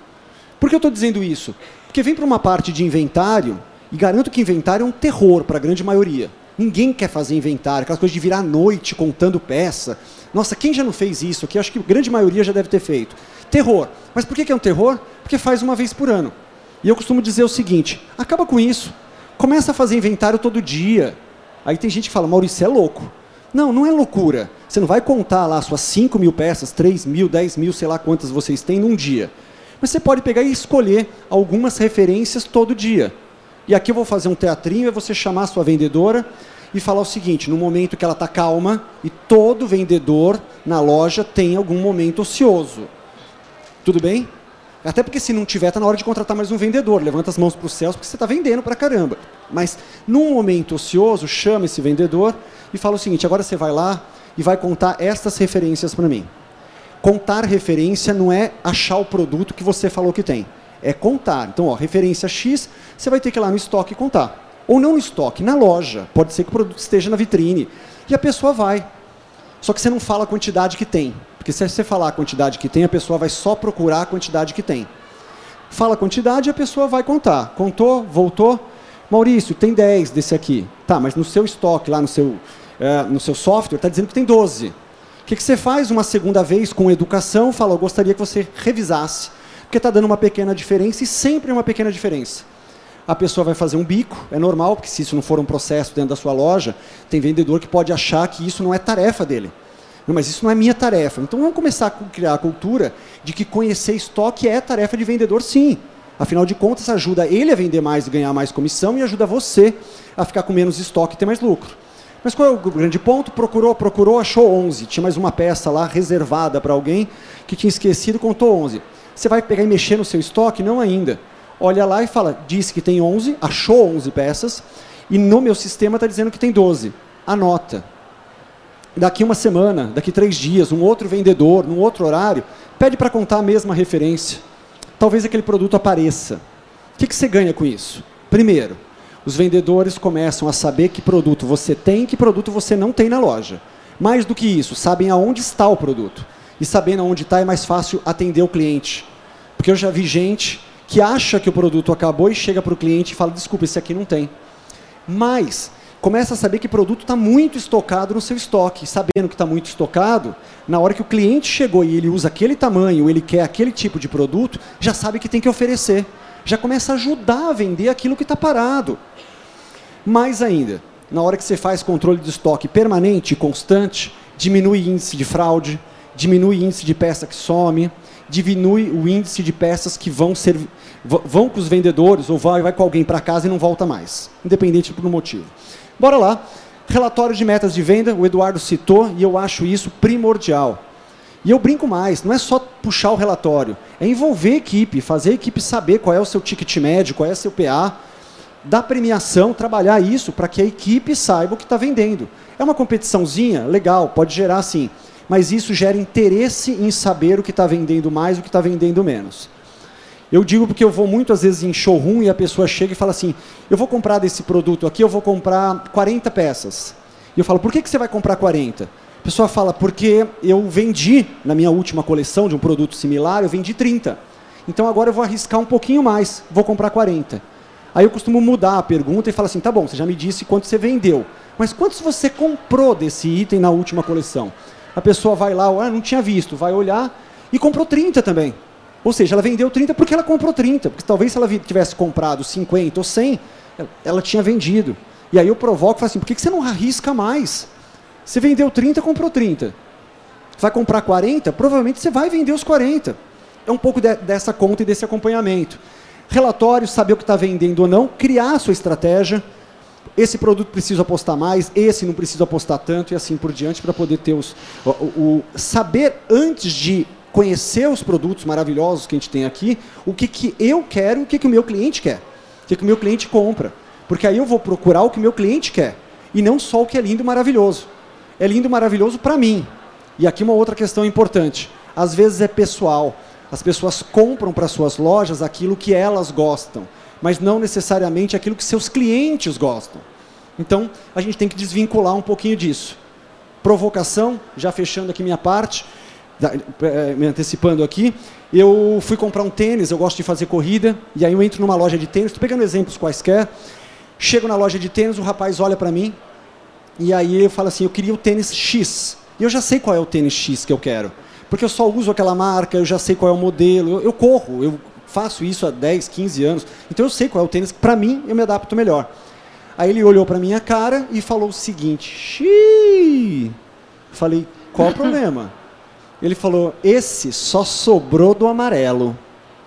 Por que eu estou dizendo isso? Porque vem para uma parte de inventário E garanto que inventário é um terror para a grande maioria. Ninguém quer fazer inventário, aquelas coisas de virar à noite contando peça. Nossa, quem já não fez isso aqui? Acho que a grande maioria já deve ter feito. Terror. Mas por que é um terror? Porque faz uma vez por ano. E eu costumo dizer o seguinte: acaba com isso. Começa a fazer inventário todo dia. Aí tem gente que fala, Maurício, é louco. Não, não é loucura. Você não vai contar lá suas 5 mil peças, 3 mil, 10 mil, sei lá quantas vocês têm num dia. Mas você pode pegar e escolher algumas referências todo dia. E aqui eu vou fazer um teatrinho, é você chamar a sua vendedora e falar o seguinte, no momento que ela está calma, e todo vendedor na loja tem algum momento ocioso. Tudo bem? Até porque se não tiver, está na hora de contratar mais um vendedor. Levanta as mãos para os céus porque você está vendendo para caramba. Mas num momento ocioso, chama esse vendedor e fala o seguinte: agora você vai lá e vai contar estas referências para mim. Contar referência não é achar o produto que você falou que tem. É contar. Então, ó, referência X, você vai ter que ir lá no estoque contar. Ou não no estoque, na loja. Pode ser que o produto esteja na vitrine. E a pessoa vai. Só que você não fala a quantidade que tem. Porque se você falar a quantidade que tem, a pessoa vai só procurar a quantidade que tem. Fala a quantidade e a pessoa vai contar. Contou, voltou. Maurício, tem 10 desse aqui. Tá, mas no seu estoque, lá no seu, é, no seu software, está dizendo que tem 12. O que, que você faz uma segunda vez com educação? Fala, eu gostaria que você revisasse. Porque está dando uma pequena diferença e sempre é uma pequena diferença. A pessoa vai fazer um bico, é normal, porque se isso não for um processo dentro da sua loja, tem vendedor que pode achar que isso não é tarefa dele. Não, mas isso não é minha tarefa. Então vamos começar a criar a cultura de que conhecer estoque é tarefa de vendedor, sim. Afinal de contas, ajuda ele a vender mais e ganhar mais comissão e ajuda você a ficar com menos estoque e ter mais lucro. Mas qual é o grande ponto? Procurou, procurou, achou 11. Tinha mais uma peça lá reservada para alguém que tinha esquecido, contou 11. Você vai pegar e mexer no seu estoque? Não ainda. Olha lá e fala, disse que tem 11, achou 11 peças, e no meu sistema está dizendo que tem 12. Anota daqui uma semana, daqui três dias, um outro vendedor, num outro horário, pede para contar a mesma referência. Talvez aquele produto apareça. O que, que você ganha com isso? Primeiro, os vendedores começam a saber que produto você tem e que produto você não tem na loja. Mais do que isso, sabem aonde está o produto. E sabendo aonde está é mais fácil atender o cliente. Porque eu já vi gente que acha que o produto acabou e chega para o cliente e fala: desculpa, esse aqui não tem. Mas começa a saber que produto está muito estocado no seu estoque. Sabendo que está muito estocado, na hora que o cliente chegou e ele usa aquele tamanho, ele quer aquele tipo de produto, já sabe que tem que oferecer. Já começa a ajudar a vender aquilo que está parado. Mais ainda, na hora que você faz controle de estoque permanente e constante, diminui índice de fraude, diminui índice de peça que some, diminui o índice de peças que vão ser vão com os vendedores ou vai, vai com alguém para casa e não volta mais, independente do motivo. Bora lá. Relatório de metas de venda, o Eduardo citou, e eu acho isso primordial. E eu brinco mais, não é só puxar o relatório, é envolver a equipe, fazer a equipe saber qual é o seu ticket médio, qual é o seu PA, dar premiação, trabalhar isso para que a equipe saiba o que está vendendo. É uma competiçãozinha? Legal, pode gerar sim, mas isso gera interesse em saber o que está vendendo mais o que está vendendo menos. Eu digo porque eu vou muitas vezes em showroom e a pessoa chega e fala assim: eu vou comprar desse produto aqui, eu vou comprar 40 peças. E eu falo: por que, que você vai comprar 40? A pessoa fala: porque eu vendi na minha última coleção de um produto similar, eu vendi 30. Então agora eu vou arriscar um pouquinho mais, vou comprar 40. Aí eu costumo mudar a pergunta e falo assim: tá bom, você já me disse quanto você vendeu, mas quantos você comprou desse item na última coleção? A pessoa vai lá, ah, não tinha visto, vai olhar e comprou 30 também. Ou seja, ela vendeu 30 porque ela comprou 30. Porque talvez se ela tivesse comprado 50 ou 100, ela tinha vendido. E aí eu provoco e falo assim, por que você não arrisca mais? Você vendeu 30, comprou 30. Vai comprar 40? Provavelmente você vai vender os 40. É um pouco de, dessa conta e desse acompanhamento. Relatório, saber o que está vendendo ou não, criar a sua estratégia. Esse produto preciso apostar mais, esse não preciso apostar tanto e assim por diante para poder ter os, o, o, saber antes de conhecer os produtos maravilhosos que a gente tem aqui, o que, que eu quero o que, que o meu cliente quer. O que, que o meu cliente compra. Porque aí eu vou procurar o que o meu cliente quer. E não só o que é lindo e maravilhoso. É lindo e maravilhoso para mim. E aqui uma outra questão importante. Às vezes é pessoal. As pessoas compram para suas lojas aquilo que elas gostam, mas não necessariamente aquilo que seus clientes gostam. Então, a gente tem que desvincular um pouquinho disso. Provocação, já fechando aqui minha parte, eh, me antecipando aqui, eu fui comprar um tênis, eu gosto de fazer corrida, e aí eu entro numa loja de tênis, estou pegando exemplos quaisquer, chego na loja de tênis, o rapaz olha para mim, e aí eu falo assim, eu queria o tênis X. E eu já sei qual é o tênis X que eu quero. Porque eu só uso aquela marca, eu já sei qual é o modelo, eu, eu corro, eu faço isso há 10, 15 anos, então eu sei qual é o tênis que para mim eu me adapto melhor. Aí ele olhou para minha cara e falou o seguinte: Xiii! Falei, qual o problema? Ele falou: esse só sobrou do amarelo.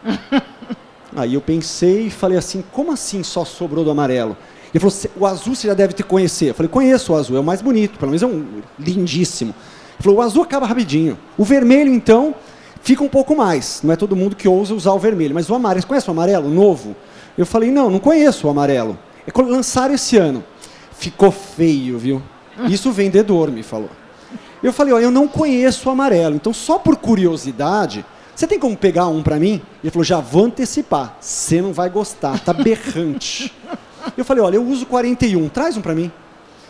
Aí eu pensei e falei assim: como assim só sobrou do amarelo? Ele falou: o azul você já deve te conhecer. Eu falei: conheço o azul, é o mais bonito, pelo menos é um lindíssimo. Ele falou: o azul acaba rapidinho. O vermelho, então, fica um pouco mais. Não é todo mundo que ousa usar o vermelho, mas o amarelo, você conhece o amarelo novo? Eu falei: não, não conheço o amarelo. É lançaram esse ano. Ficou feio, viu? Isso o vendedor me falou. Eu falei, ó, eu não conheço o amarelo, então só por curiosidade, você tem como pegar um para mim? Ele falou, já vou antecipar, você não vai gostar, tá berrante. eu falei, olha, eu uso 41, traz um para mim.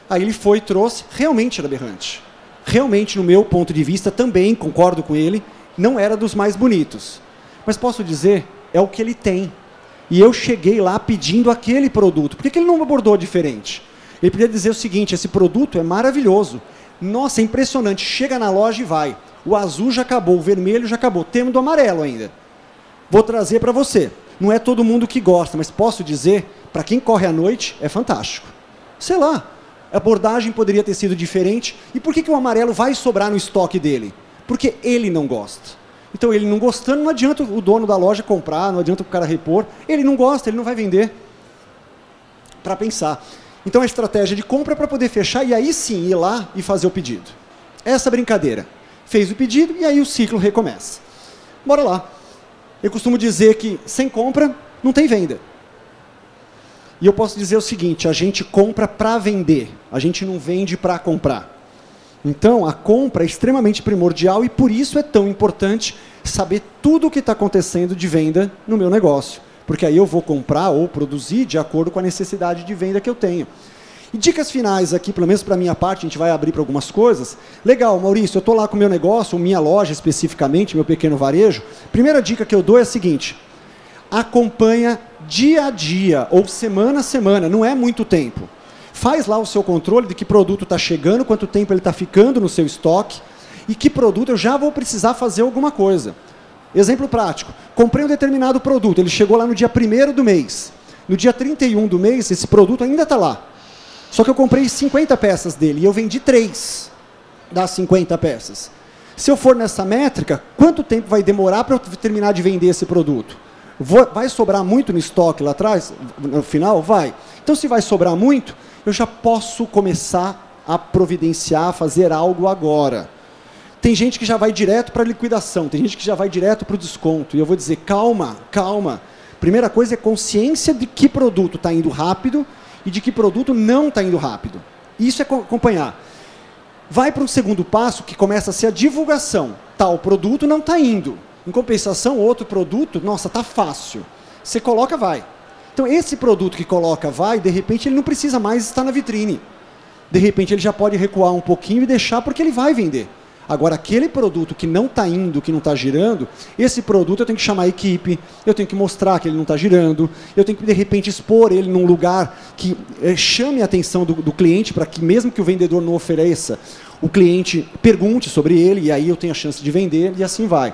Aí ele foi e trouxe, realmente era berrante. Realmente, no meu ponto de vista, também concordo com ele, não era dos mais bonitos. Mas posso dizer, é o que ele tem. E eu cheguei lá pedindo aquele produto. Por que, ele não abordou diferente? Ele podia dizer o seguinte: esse produto é maravilhoso. Nossa, é impressionante. Chega na loja e vai. O azul já acabou, o vermelho já acabou. Temos do amarelo ainda. Vou trazer para você. Não é todo mundo que gosta, mas posso dizer, para quem corre à noite, é fantástico. Sei lá, a abordagem poderia ter sido diferente. E por que, que o amarelo vai sobrar no estoque dele? Porque ele não gosta. Então, ele não gostando, não adianta o dono da loja comprar, não adianta o cara repor. Ele não gosta, ele não vai vender. Para pensar. Então, a estratégia de compra é para poder fechar e aí sim ir lá e fazer o pedido. Essa brincadeira. Fez o pedido e aí o ciclo recomeça. Bora lá. Eu costumo dizer que sem compra não tem venda. E eu posso dizer o seguinte: a gente compra para vender, a gente não vende para comprar. Então, a compra é extremamente primordial e por isso é tão importante saber tudo o que está acontecendo de venda no meu negócio. Porque aí eu vou comprar ou produzir de acordo com a necessidade de venda que eu tenho. E dicas finais aqui, pelo menos para minha parte, a gente vai abrir para algumas coisas. Legal, Maurício, eu estou lá com o meu negócio, minha loja especificamente, meu pequeno varejo. Primeira dica que eu dou é a seguinte: acompanha dia a dia ou semana a semana, não é muito tempo. Faz lá o seu controle de que produto está chegando, quanto tempo ele está ficando no seu estoque e que produto eu já vou precisar fazer alguma coisa. Exemplo prático: comprei um determinado produto, ele chegou lá no dia 1 do mês. No dia 31 do mês, esse produto ainda está lá. Só que eu comprei 50 peças dele e eu vendi 3 das 50 peças. Se eu for nessa métrica, quanto tempo vai demorar para eu terminar de vender esse produto? Vai sobrar muito no estoque lá atrás? No final? Vai. Então, se vai sobrar muito, eu já posso começar a providenciar, fazer algo agora. Tem gente que já vai direto para a liquidação, tem gente que já vai direto para o desconto. E eu vou dizer, calma, calma. Primeira coisa é consciência de que produto está indo rápido e de que produto não está indo rápido. Isso é acompanhar. Vai para um segundo passo que começa a ser a divulgação. Tal produto não está indo. Em compensação, outro produto, nossa, está fácil. Você coloca, vai. Então, esse produto que coloca vai, de repente, ele não precisa mais estar na vitrine. De repente, ele já pode recuar um pouquinho e deixar porque ele vai vender. Agora, aquele produto que não está indo, que não está girando, esse produto eu tenho que chamar a equipe, eu tenho que mostrar que ele não está girando, eu tenho que, de repente, expor ele num lugar que é, chame a atenção do, do cliente, para que, mesmo que o vendedor não ofereça, o cliente pergunte sobre ele, e aí eu tenho a chance de vender, e assim vai.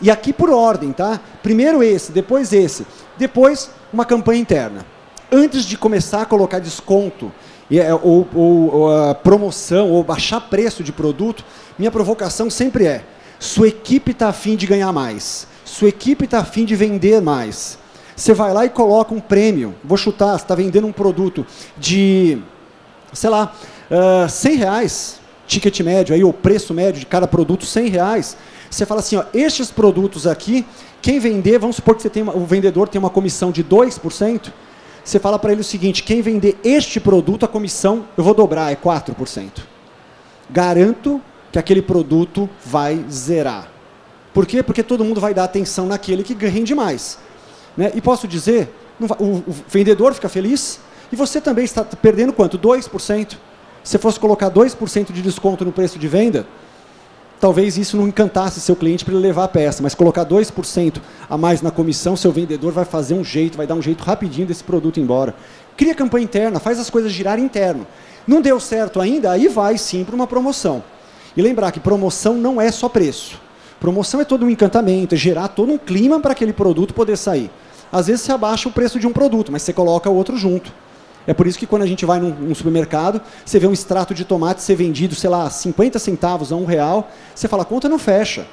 E aqui por ordem, tá? Primeiro esse, depois esse. Depois, uma campanha interna. Antes de começar a colocar desconto, é, ou, ou, ou promoção, ou baixar preço de produto, minha provocação sempre é: sua equipe está afim de ganhar mais, sua equipe está afim de vender mais. Você vai lá e coloca um prêmio. Vou chutar, você está vendendo um produto de, sei lá, uh, 100 reais, ticket médio, aí, o preço médio de cada produto, 100 reais. Você fala assim, ó, estes produtos aqui, quem vender, vamos supor que você tem uma, o vendedor tem uma comissão de 2%, você fala para ele o seguinte, quem vender este produto, a comissão eu vou dobrar, é 4%. Garanto que aquele produto vai zerar. Por quê? Porque todo mundo vai dar atenção naquele que rende mais. Né? E posso dizer, o, o vendedor fica feliz e você também está perdendo quanto? 2%. Se fosse colocar 2% de desconto no preço de venda, talvez isso não encantasse seu cliente para ele levar a peça, mas colocar 2% a mais na comissão, seu vendedor vai fazer um jeito, vai dar um jeito rapidinho desse produto embora. Cria campanha interna, faz as coisas girarem interno. Não deu certo ainda, aí vai sim para uma promoção. E lembrar que promoção não é só preço. Promoção é todo um encantamento, é gerar todo um clima para aquele produto poder sair. Às vezes você abaixa o preço de um produto, mas você coloca o outro junto. É por isso que quando a gente vai num, num, supermercado, você vê um extrato de tomate ser vendido, sei lá, 50 centavos a um real, você fala, a conta não fecha.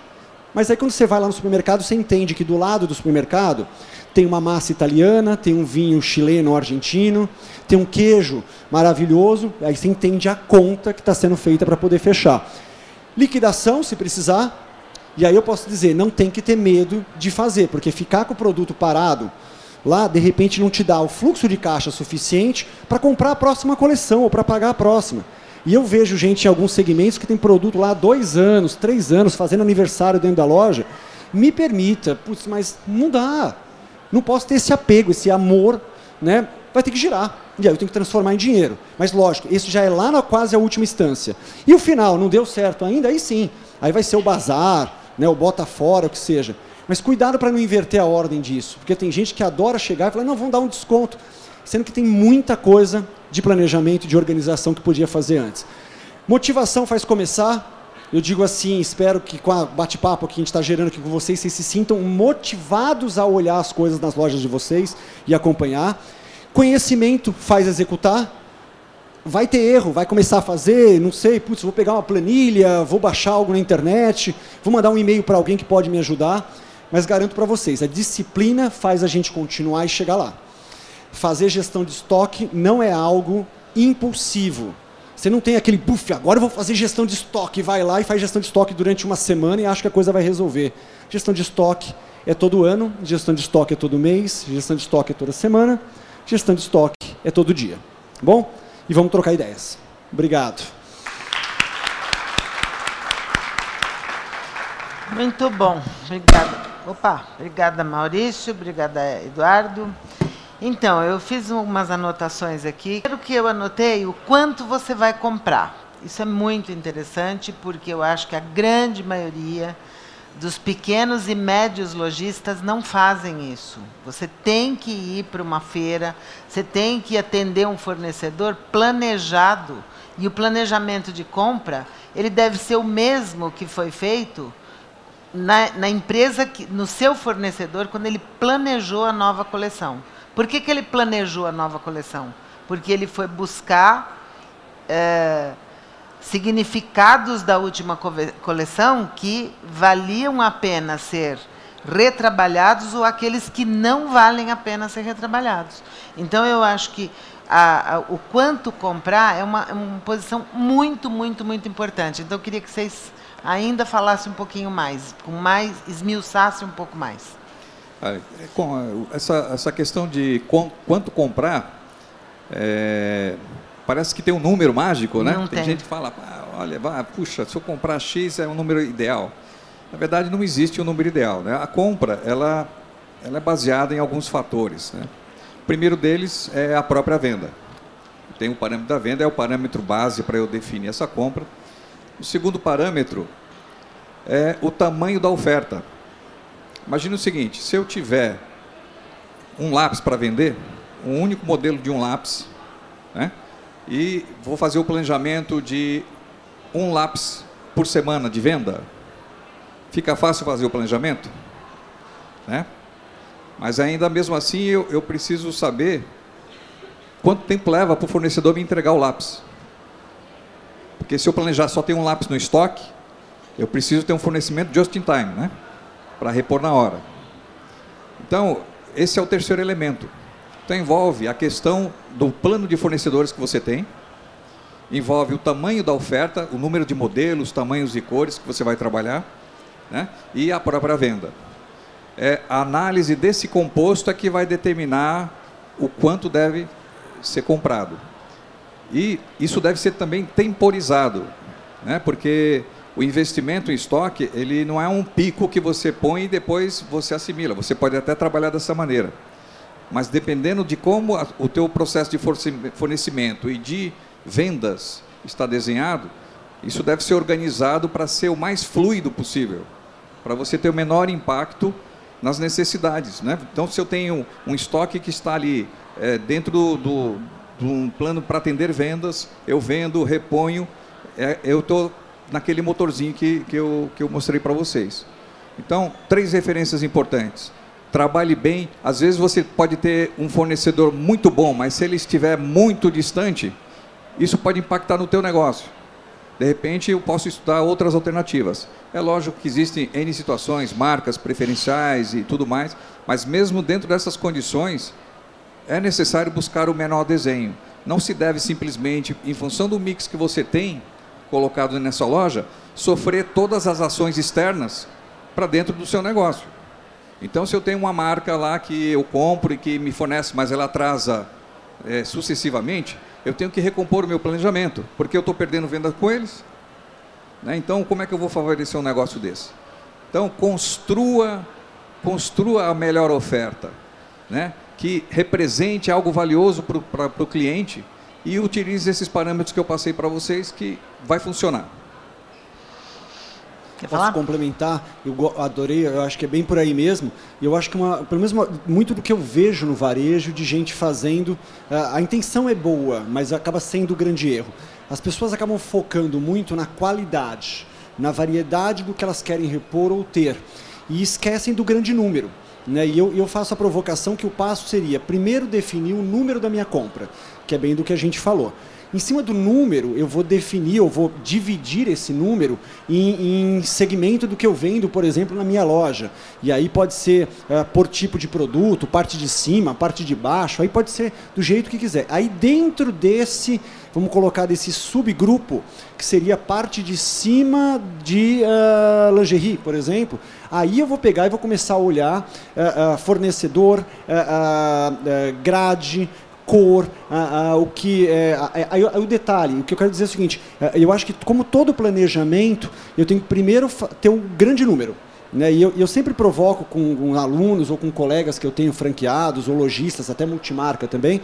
Mas aí quando você vai lá no supermercado, você entende que do lado do supermercado tem uma massa italiana, tem um vinho chileno argentino, tem um queijo maravilhoso, aí você entende a conta que está sendo feita para poder fechar. Liquidação, se precisar, e aí eu posso dizer, não tem que ter medo de fazer, porque ficar com o produto parado lá, de repente não te dá o fluxo de caixa suficiente para comprar a próxima coleção ou para pagar a próxima. E eu vejo gente em alguns segmentos que tem produto lá há dois anos, três anos, fazendo aniversário dentro da loja. Me permita, putz, mas não dá. Não posso ter esse apego, esse amor, né? Vai ter que girar. E aí eu tenho que transformar em dinheiro. Mas lógico, isso já é lá na quase a última instância. E o final, não deu certo ainda, aí sim. Aí vai ser o bazar, né, o bota fora, o que seja. Mas cuidado para não inverter a ordem disso, porque tem gente que adora chegar e falar, não, vamos dar um desconto, sendo que tem muita coisa de planejamento, de organização que podia fazer antes. Motivação faz começar. Eu digo assim, espero que com o bate-papo que a gente está gerando aqui com vocês, vocês se sintam motivados a olhar as coisas nas lojas de vocês e acompanhar. Conhecimento faz executar. Vai ter erro, vai começar a fazer, não sei, putz, vou pegar uma planilha, vou baixar algo na internet, vou mandar um e-mail para alguém que pode me ajudar. Mas garanto para vocês, a disciplina faz a gente continuar e chegar lá. Fazer gestão de estoque não é algo impulsivo. Você não tem aquele buff, agora eu vou fazer gestão de estoque, vai lá e faz gestão de estoque durante uma semana e acha que a coisa vai resolver. Gestão de estoque é todo ano, gestão de estoque é todo mês, gestão de estoque é toda semana, gestão de estoque é todo dia. Bom? E vamos trocar ideias. Obrigado. Muito bom. Obrigada. Opa, obrigada Maurício, obrigada Eduardo. Então, eu fiz umas anotações aqui. Quero que eu anotei o quanto você vai comprar. Isso é muito interessante porque eu acho que a grande maioria dos pequenos e médios lojistas não fazem isso. Você tem que ir para uma feira, você tem que atender um fornecedor planejado. E o planejamento de compra, ele deve ser o mesmo que foi feito na, na, empresa, que, no seu fornecedor, quando ele planejou a nova coleção. Por que, que ele planejou a nova coleção? Porque ele foi buscar é, significados da última coleção que valiam a pena ser retrabalhados ou aqueles que não valem a pena ser retrabalhados. Então, eu acho que a, a, o quanto comprar é uma, é uma posição muito, muito, muito importante. Então, eu queria que vocês ainda falasse um pouquinho mais, com mais esmiuçasse um pouco mais. É, essa, essa questão de quanto comprar, é, parece que tem um número mágico, né? Não tem, tem. gente que fala, ah, olha, puxa, se eu comprar X é um número ideal. Na verdade, não existe um número ideal. Né? A compra, ela, ela é baseada em alguns fatores. Né? O primeiro deles é a própria venda. Tem o parâmetro da venda, é o parâmetro base para eu definir essa compra. O segundo parâmetro é o tamanho da oferta. Imagine o seguinte: se eu tiver um lápis para vender, um único modelo de um lápis, né, e vou fazer o planejamento de um lápis por semana de venda, fica fácil fazer o planejamento? Né? Mas ainda mesmo assim eu, eu preciso saber quanto tempo leva para o fornecedor me entregar o lápis. Porque se eu planejar só ter um lápis no estoque, eu preciso ter um fornecimento just in time, né? Para repor na hora. Então, esse é o terceiro elemento. Então, envolve a questão do plano de fornecedores que você tem, envolve o tamanho da oferta, o número de modelos, tamanhos e cores que você vai trabalhar, né? e a própria venda. É, a análise desse composto é que vai determinar o quanto deve ser comprado. E isso deve ser também temporizado, né? porque o investimento em estoque ele não é um pico que você põe e depois você assimila. Você pode até trabalhar dessa maneira. Mas dependendo de como o teu processo de fornecimento e de vendas está desenhado, Isso deve ser organizado para ser o mais fluido possível, para você ter o menor impacto nas necessidades. Né? Então, se eu tenho um estoque que está ali é, dentro do, do, um plano para atender vendas, eu vendo, reponho, é, eu estou naquele motorzinho que, que, eu, que eu mostrei para vocês. Então, três referências importantes. Trabalhe bem. Às vezes você pode ter um fornecedor muito bom, mas se ele estiver muito distante, isso pode impactar no teu negócio. De repente, eu posso estudar outras alternativas. É lógico que existem N situações, marcas preferenciais e tudo mais, mas mesmo dentro dessas condições, é necessário buscar o menor desenho. Não se deve simplesmente, em função do mix que você tem colocado nessa loja, sofrer todas as ações externas para dentro do seu negócio. Então, se eu tenho uma marca lá que eu compro e que me fornece, mas ela atrasa é, sucessivamente, eu tenho que recompor o meu planejamento, porque eu estou perdendo venda com eles. Né? Então, como é que eu vou favorecer um negócio desse? Então, construa, construa a melhor oferta, né? Que represente algo valioso para o cliente e utilize esses parâmetros que eu passei para vocês que vai funcionar. Quer Posso falar? complementar? Eu adorei, eu acho que é bem por aí mesmo. E eu acho que, uma, pelo menos, uma, muito do que eu vejo no varejo de gente fazendo, a, a intenção é boa, mas acaba sendo um grande erro. As pessoas acabam focando muito na qualidade, na variedade do que elas querem repor ou ter, e esquecem do grande número. Né? E eu, eu faço a provocação que o passo seria primeiro definir o número da minha compra, que é bem do que a gente falou. Em cima do número, eu vou definir, eu vou dividir esse número em, em segmento do que eu vendo, por exemplo, na minha loja. E aí pode ser uh, por tipo de produto, parte de cima, parte de baixo, aí pode ser do jeito que quiser. Aí dentro desse, vamos colocar desse subgrupo, que seria parte de cima de uh, lingerie, por exemplo, aí eu vou pegar e vou começar a olhar uh, uh, fornecedor, grade, cor, o que é, a, o detalhe. O que eu quero dizer é o seguinte: eu acho que como todo planejamento, eu tenho que primeiro ter um grande número. Né? E eu, eu, sempre provoco com, com, alunos ou com colegas que eu tenho franqueados ou lojistas, até multimarca também,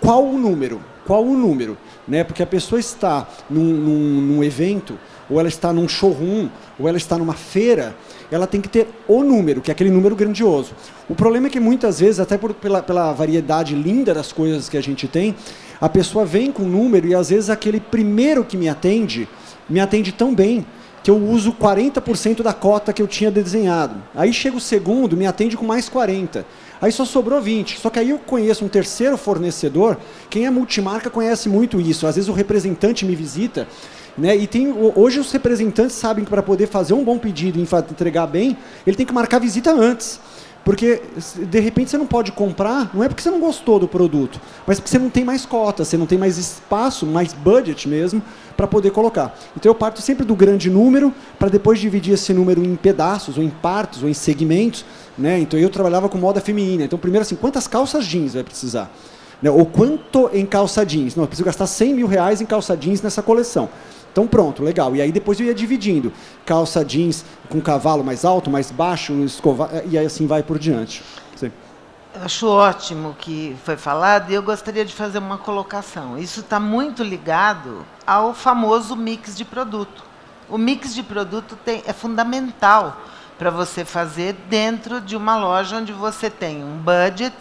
qual o número? Qual o número? Né? Porque a pessoa está num, num, num evento, ou ela está num showroom, ou ela está numa feira, ela tem que ter o número, que é aquele número grandioso. O problema é que muitas vezes, até por, pela, pela variedade linda das coisas que a gente tem, a pessoa vem com o número e às vezes aquele primeiro que me atende, me atende tão bem que eu uso 40% da cota que eu tinha desenhado. Aí chega o segundo, me atende com mais 40%. Aí só sobrou 20. Só que aí eu conheço um terceiro fornecedor. Quem é multimarca conhece muito isso. Às vezes o representante me visita né? E tem, hoje os representantes sabem que para poder fazer um bom pedido e entregar bem, ele tem que marcar visita antes. Porque, de repente, você não pode comprar, não é porque você não gostou do produto, mas porque você não tem mais cota, você não tem mais espaço, mais budget mesmo, para poder colocar. Então, eu parto sempre do grande número, para depois dividir esse número em pedaços, ou em partes, ou em segmentos. Né? Então, eu trabalhava com moda feminina. Então, primeiro, assim, quantas calças jeans vai precisar? Né? Ou quanto em calça jeans? Não, eu preciso gastar 100 mil reais em calça jeans nessa coleção. Então pronto, legal. E aí depois eu ia dividindo. Calça jeans com cavalo mais alto, mais baixo, escova, e aí assim vai por diante. Sim. Acho ótimo que foi falado e eu gostaria de fazer uma colocação. Isso está muito ligado ao famoso mix de produto. O mix de produto tem, é fundamental para você fazer dentro de uma loja onde você tem um budget,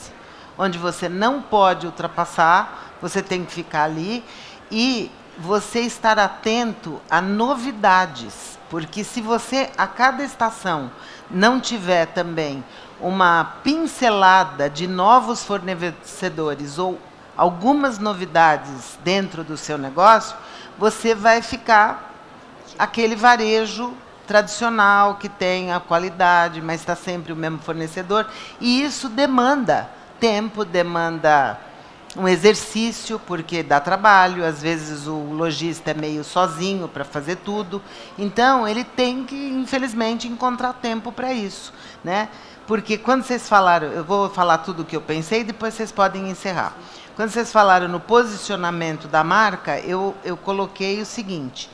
onde você não pode ultrapassar, você tem que ficar ali e você estar atento a novidades, porque se você a cada estação não tiver também uma pincelada de novos fornecedores ou algumas novidades dentro do seu negócio, você vai ficar aquele varejo tradicional que tem a qualidade, mas está sempre o mesmo fornecedor, e isso demanda tempo, demanda um exercício, porque dá trabalho, às vezes o lojista é meio sozinho para fazer tudo. Então, ele tem que, infelizmente, encontrar tempo para isso. Né? Porque quando vocês falaram, eu vou falar tudo o que eu pensei, depois vocês podem encerrar. Quando vocês falaram no posicionamento da marca, eu, eu coloquei o seguinte.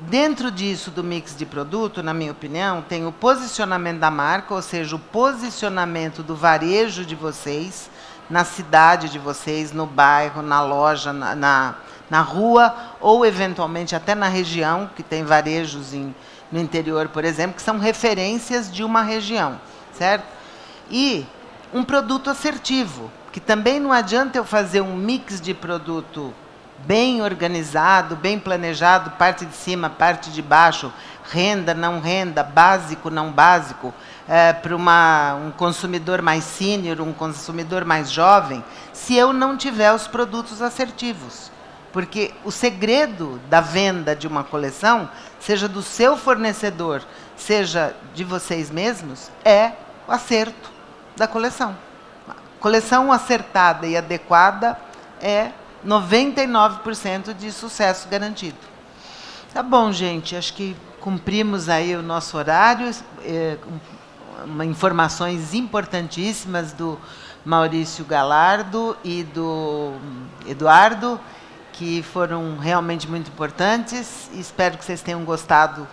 Dentro disso do mix de produto, na minha opinião, tem o posicionamento da marca, ou seja, o posicionamento do varejo de vocês, na cidade de vocês, no bairro, na loja, na, na, na rua, ou eventualmente até na região, que tem varejos em, no interior, por exemplo, que são referências de uma região, certo? E um produto assertivo, que também não adianta eu fazer um mix de produto bem organizado, bem planejado, parte de cima, parte de baixo, renda, não renda, básico, não básico, é, para um consumidor mais sênior, um consumidor mais jovem, se eu não tiver os produtos assertivos. Porque o segredo da venda de uma coleção, seja do seu fornecedor, seja de vocês mesmos, é o acerto da coleção. Coleção acertada e adequada é 99% de sucesso garantido. Tá bom, gente, acho que cumprimos aí o nosso horário, é, informações importantíssimas do Maurício Galardo e do Eduardo, que foram realmente muito importantes. Espero que vocês tenham gostado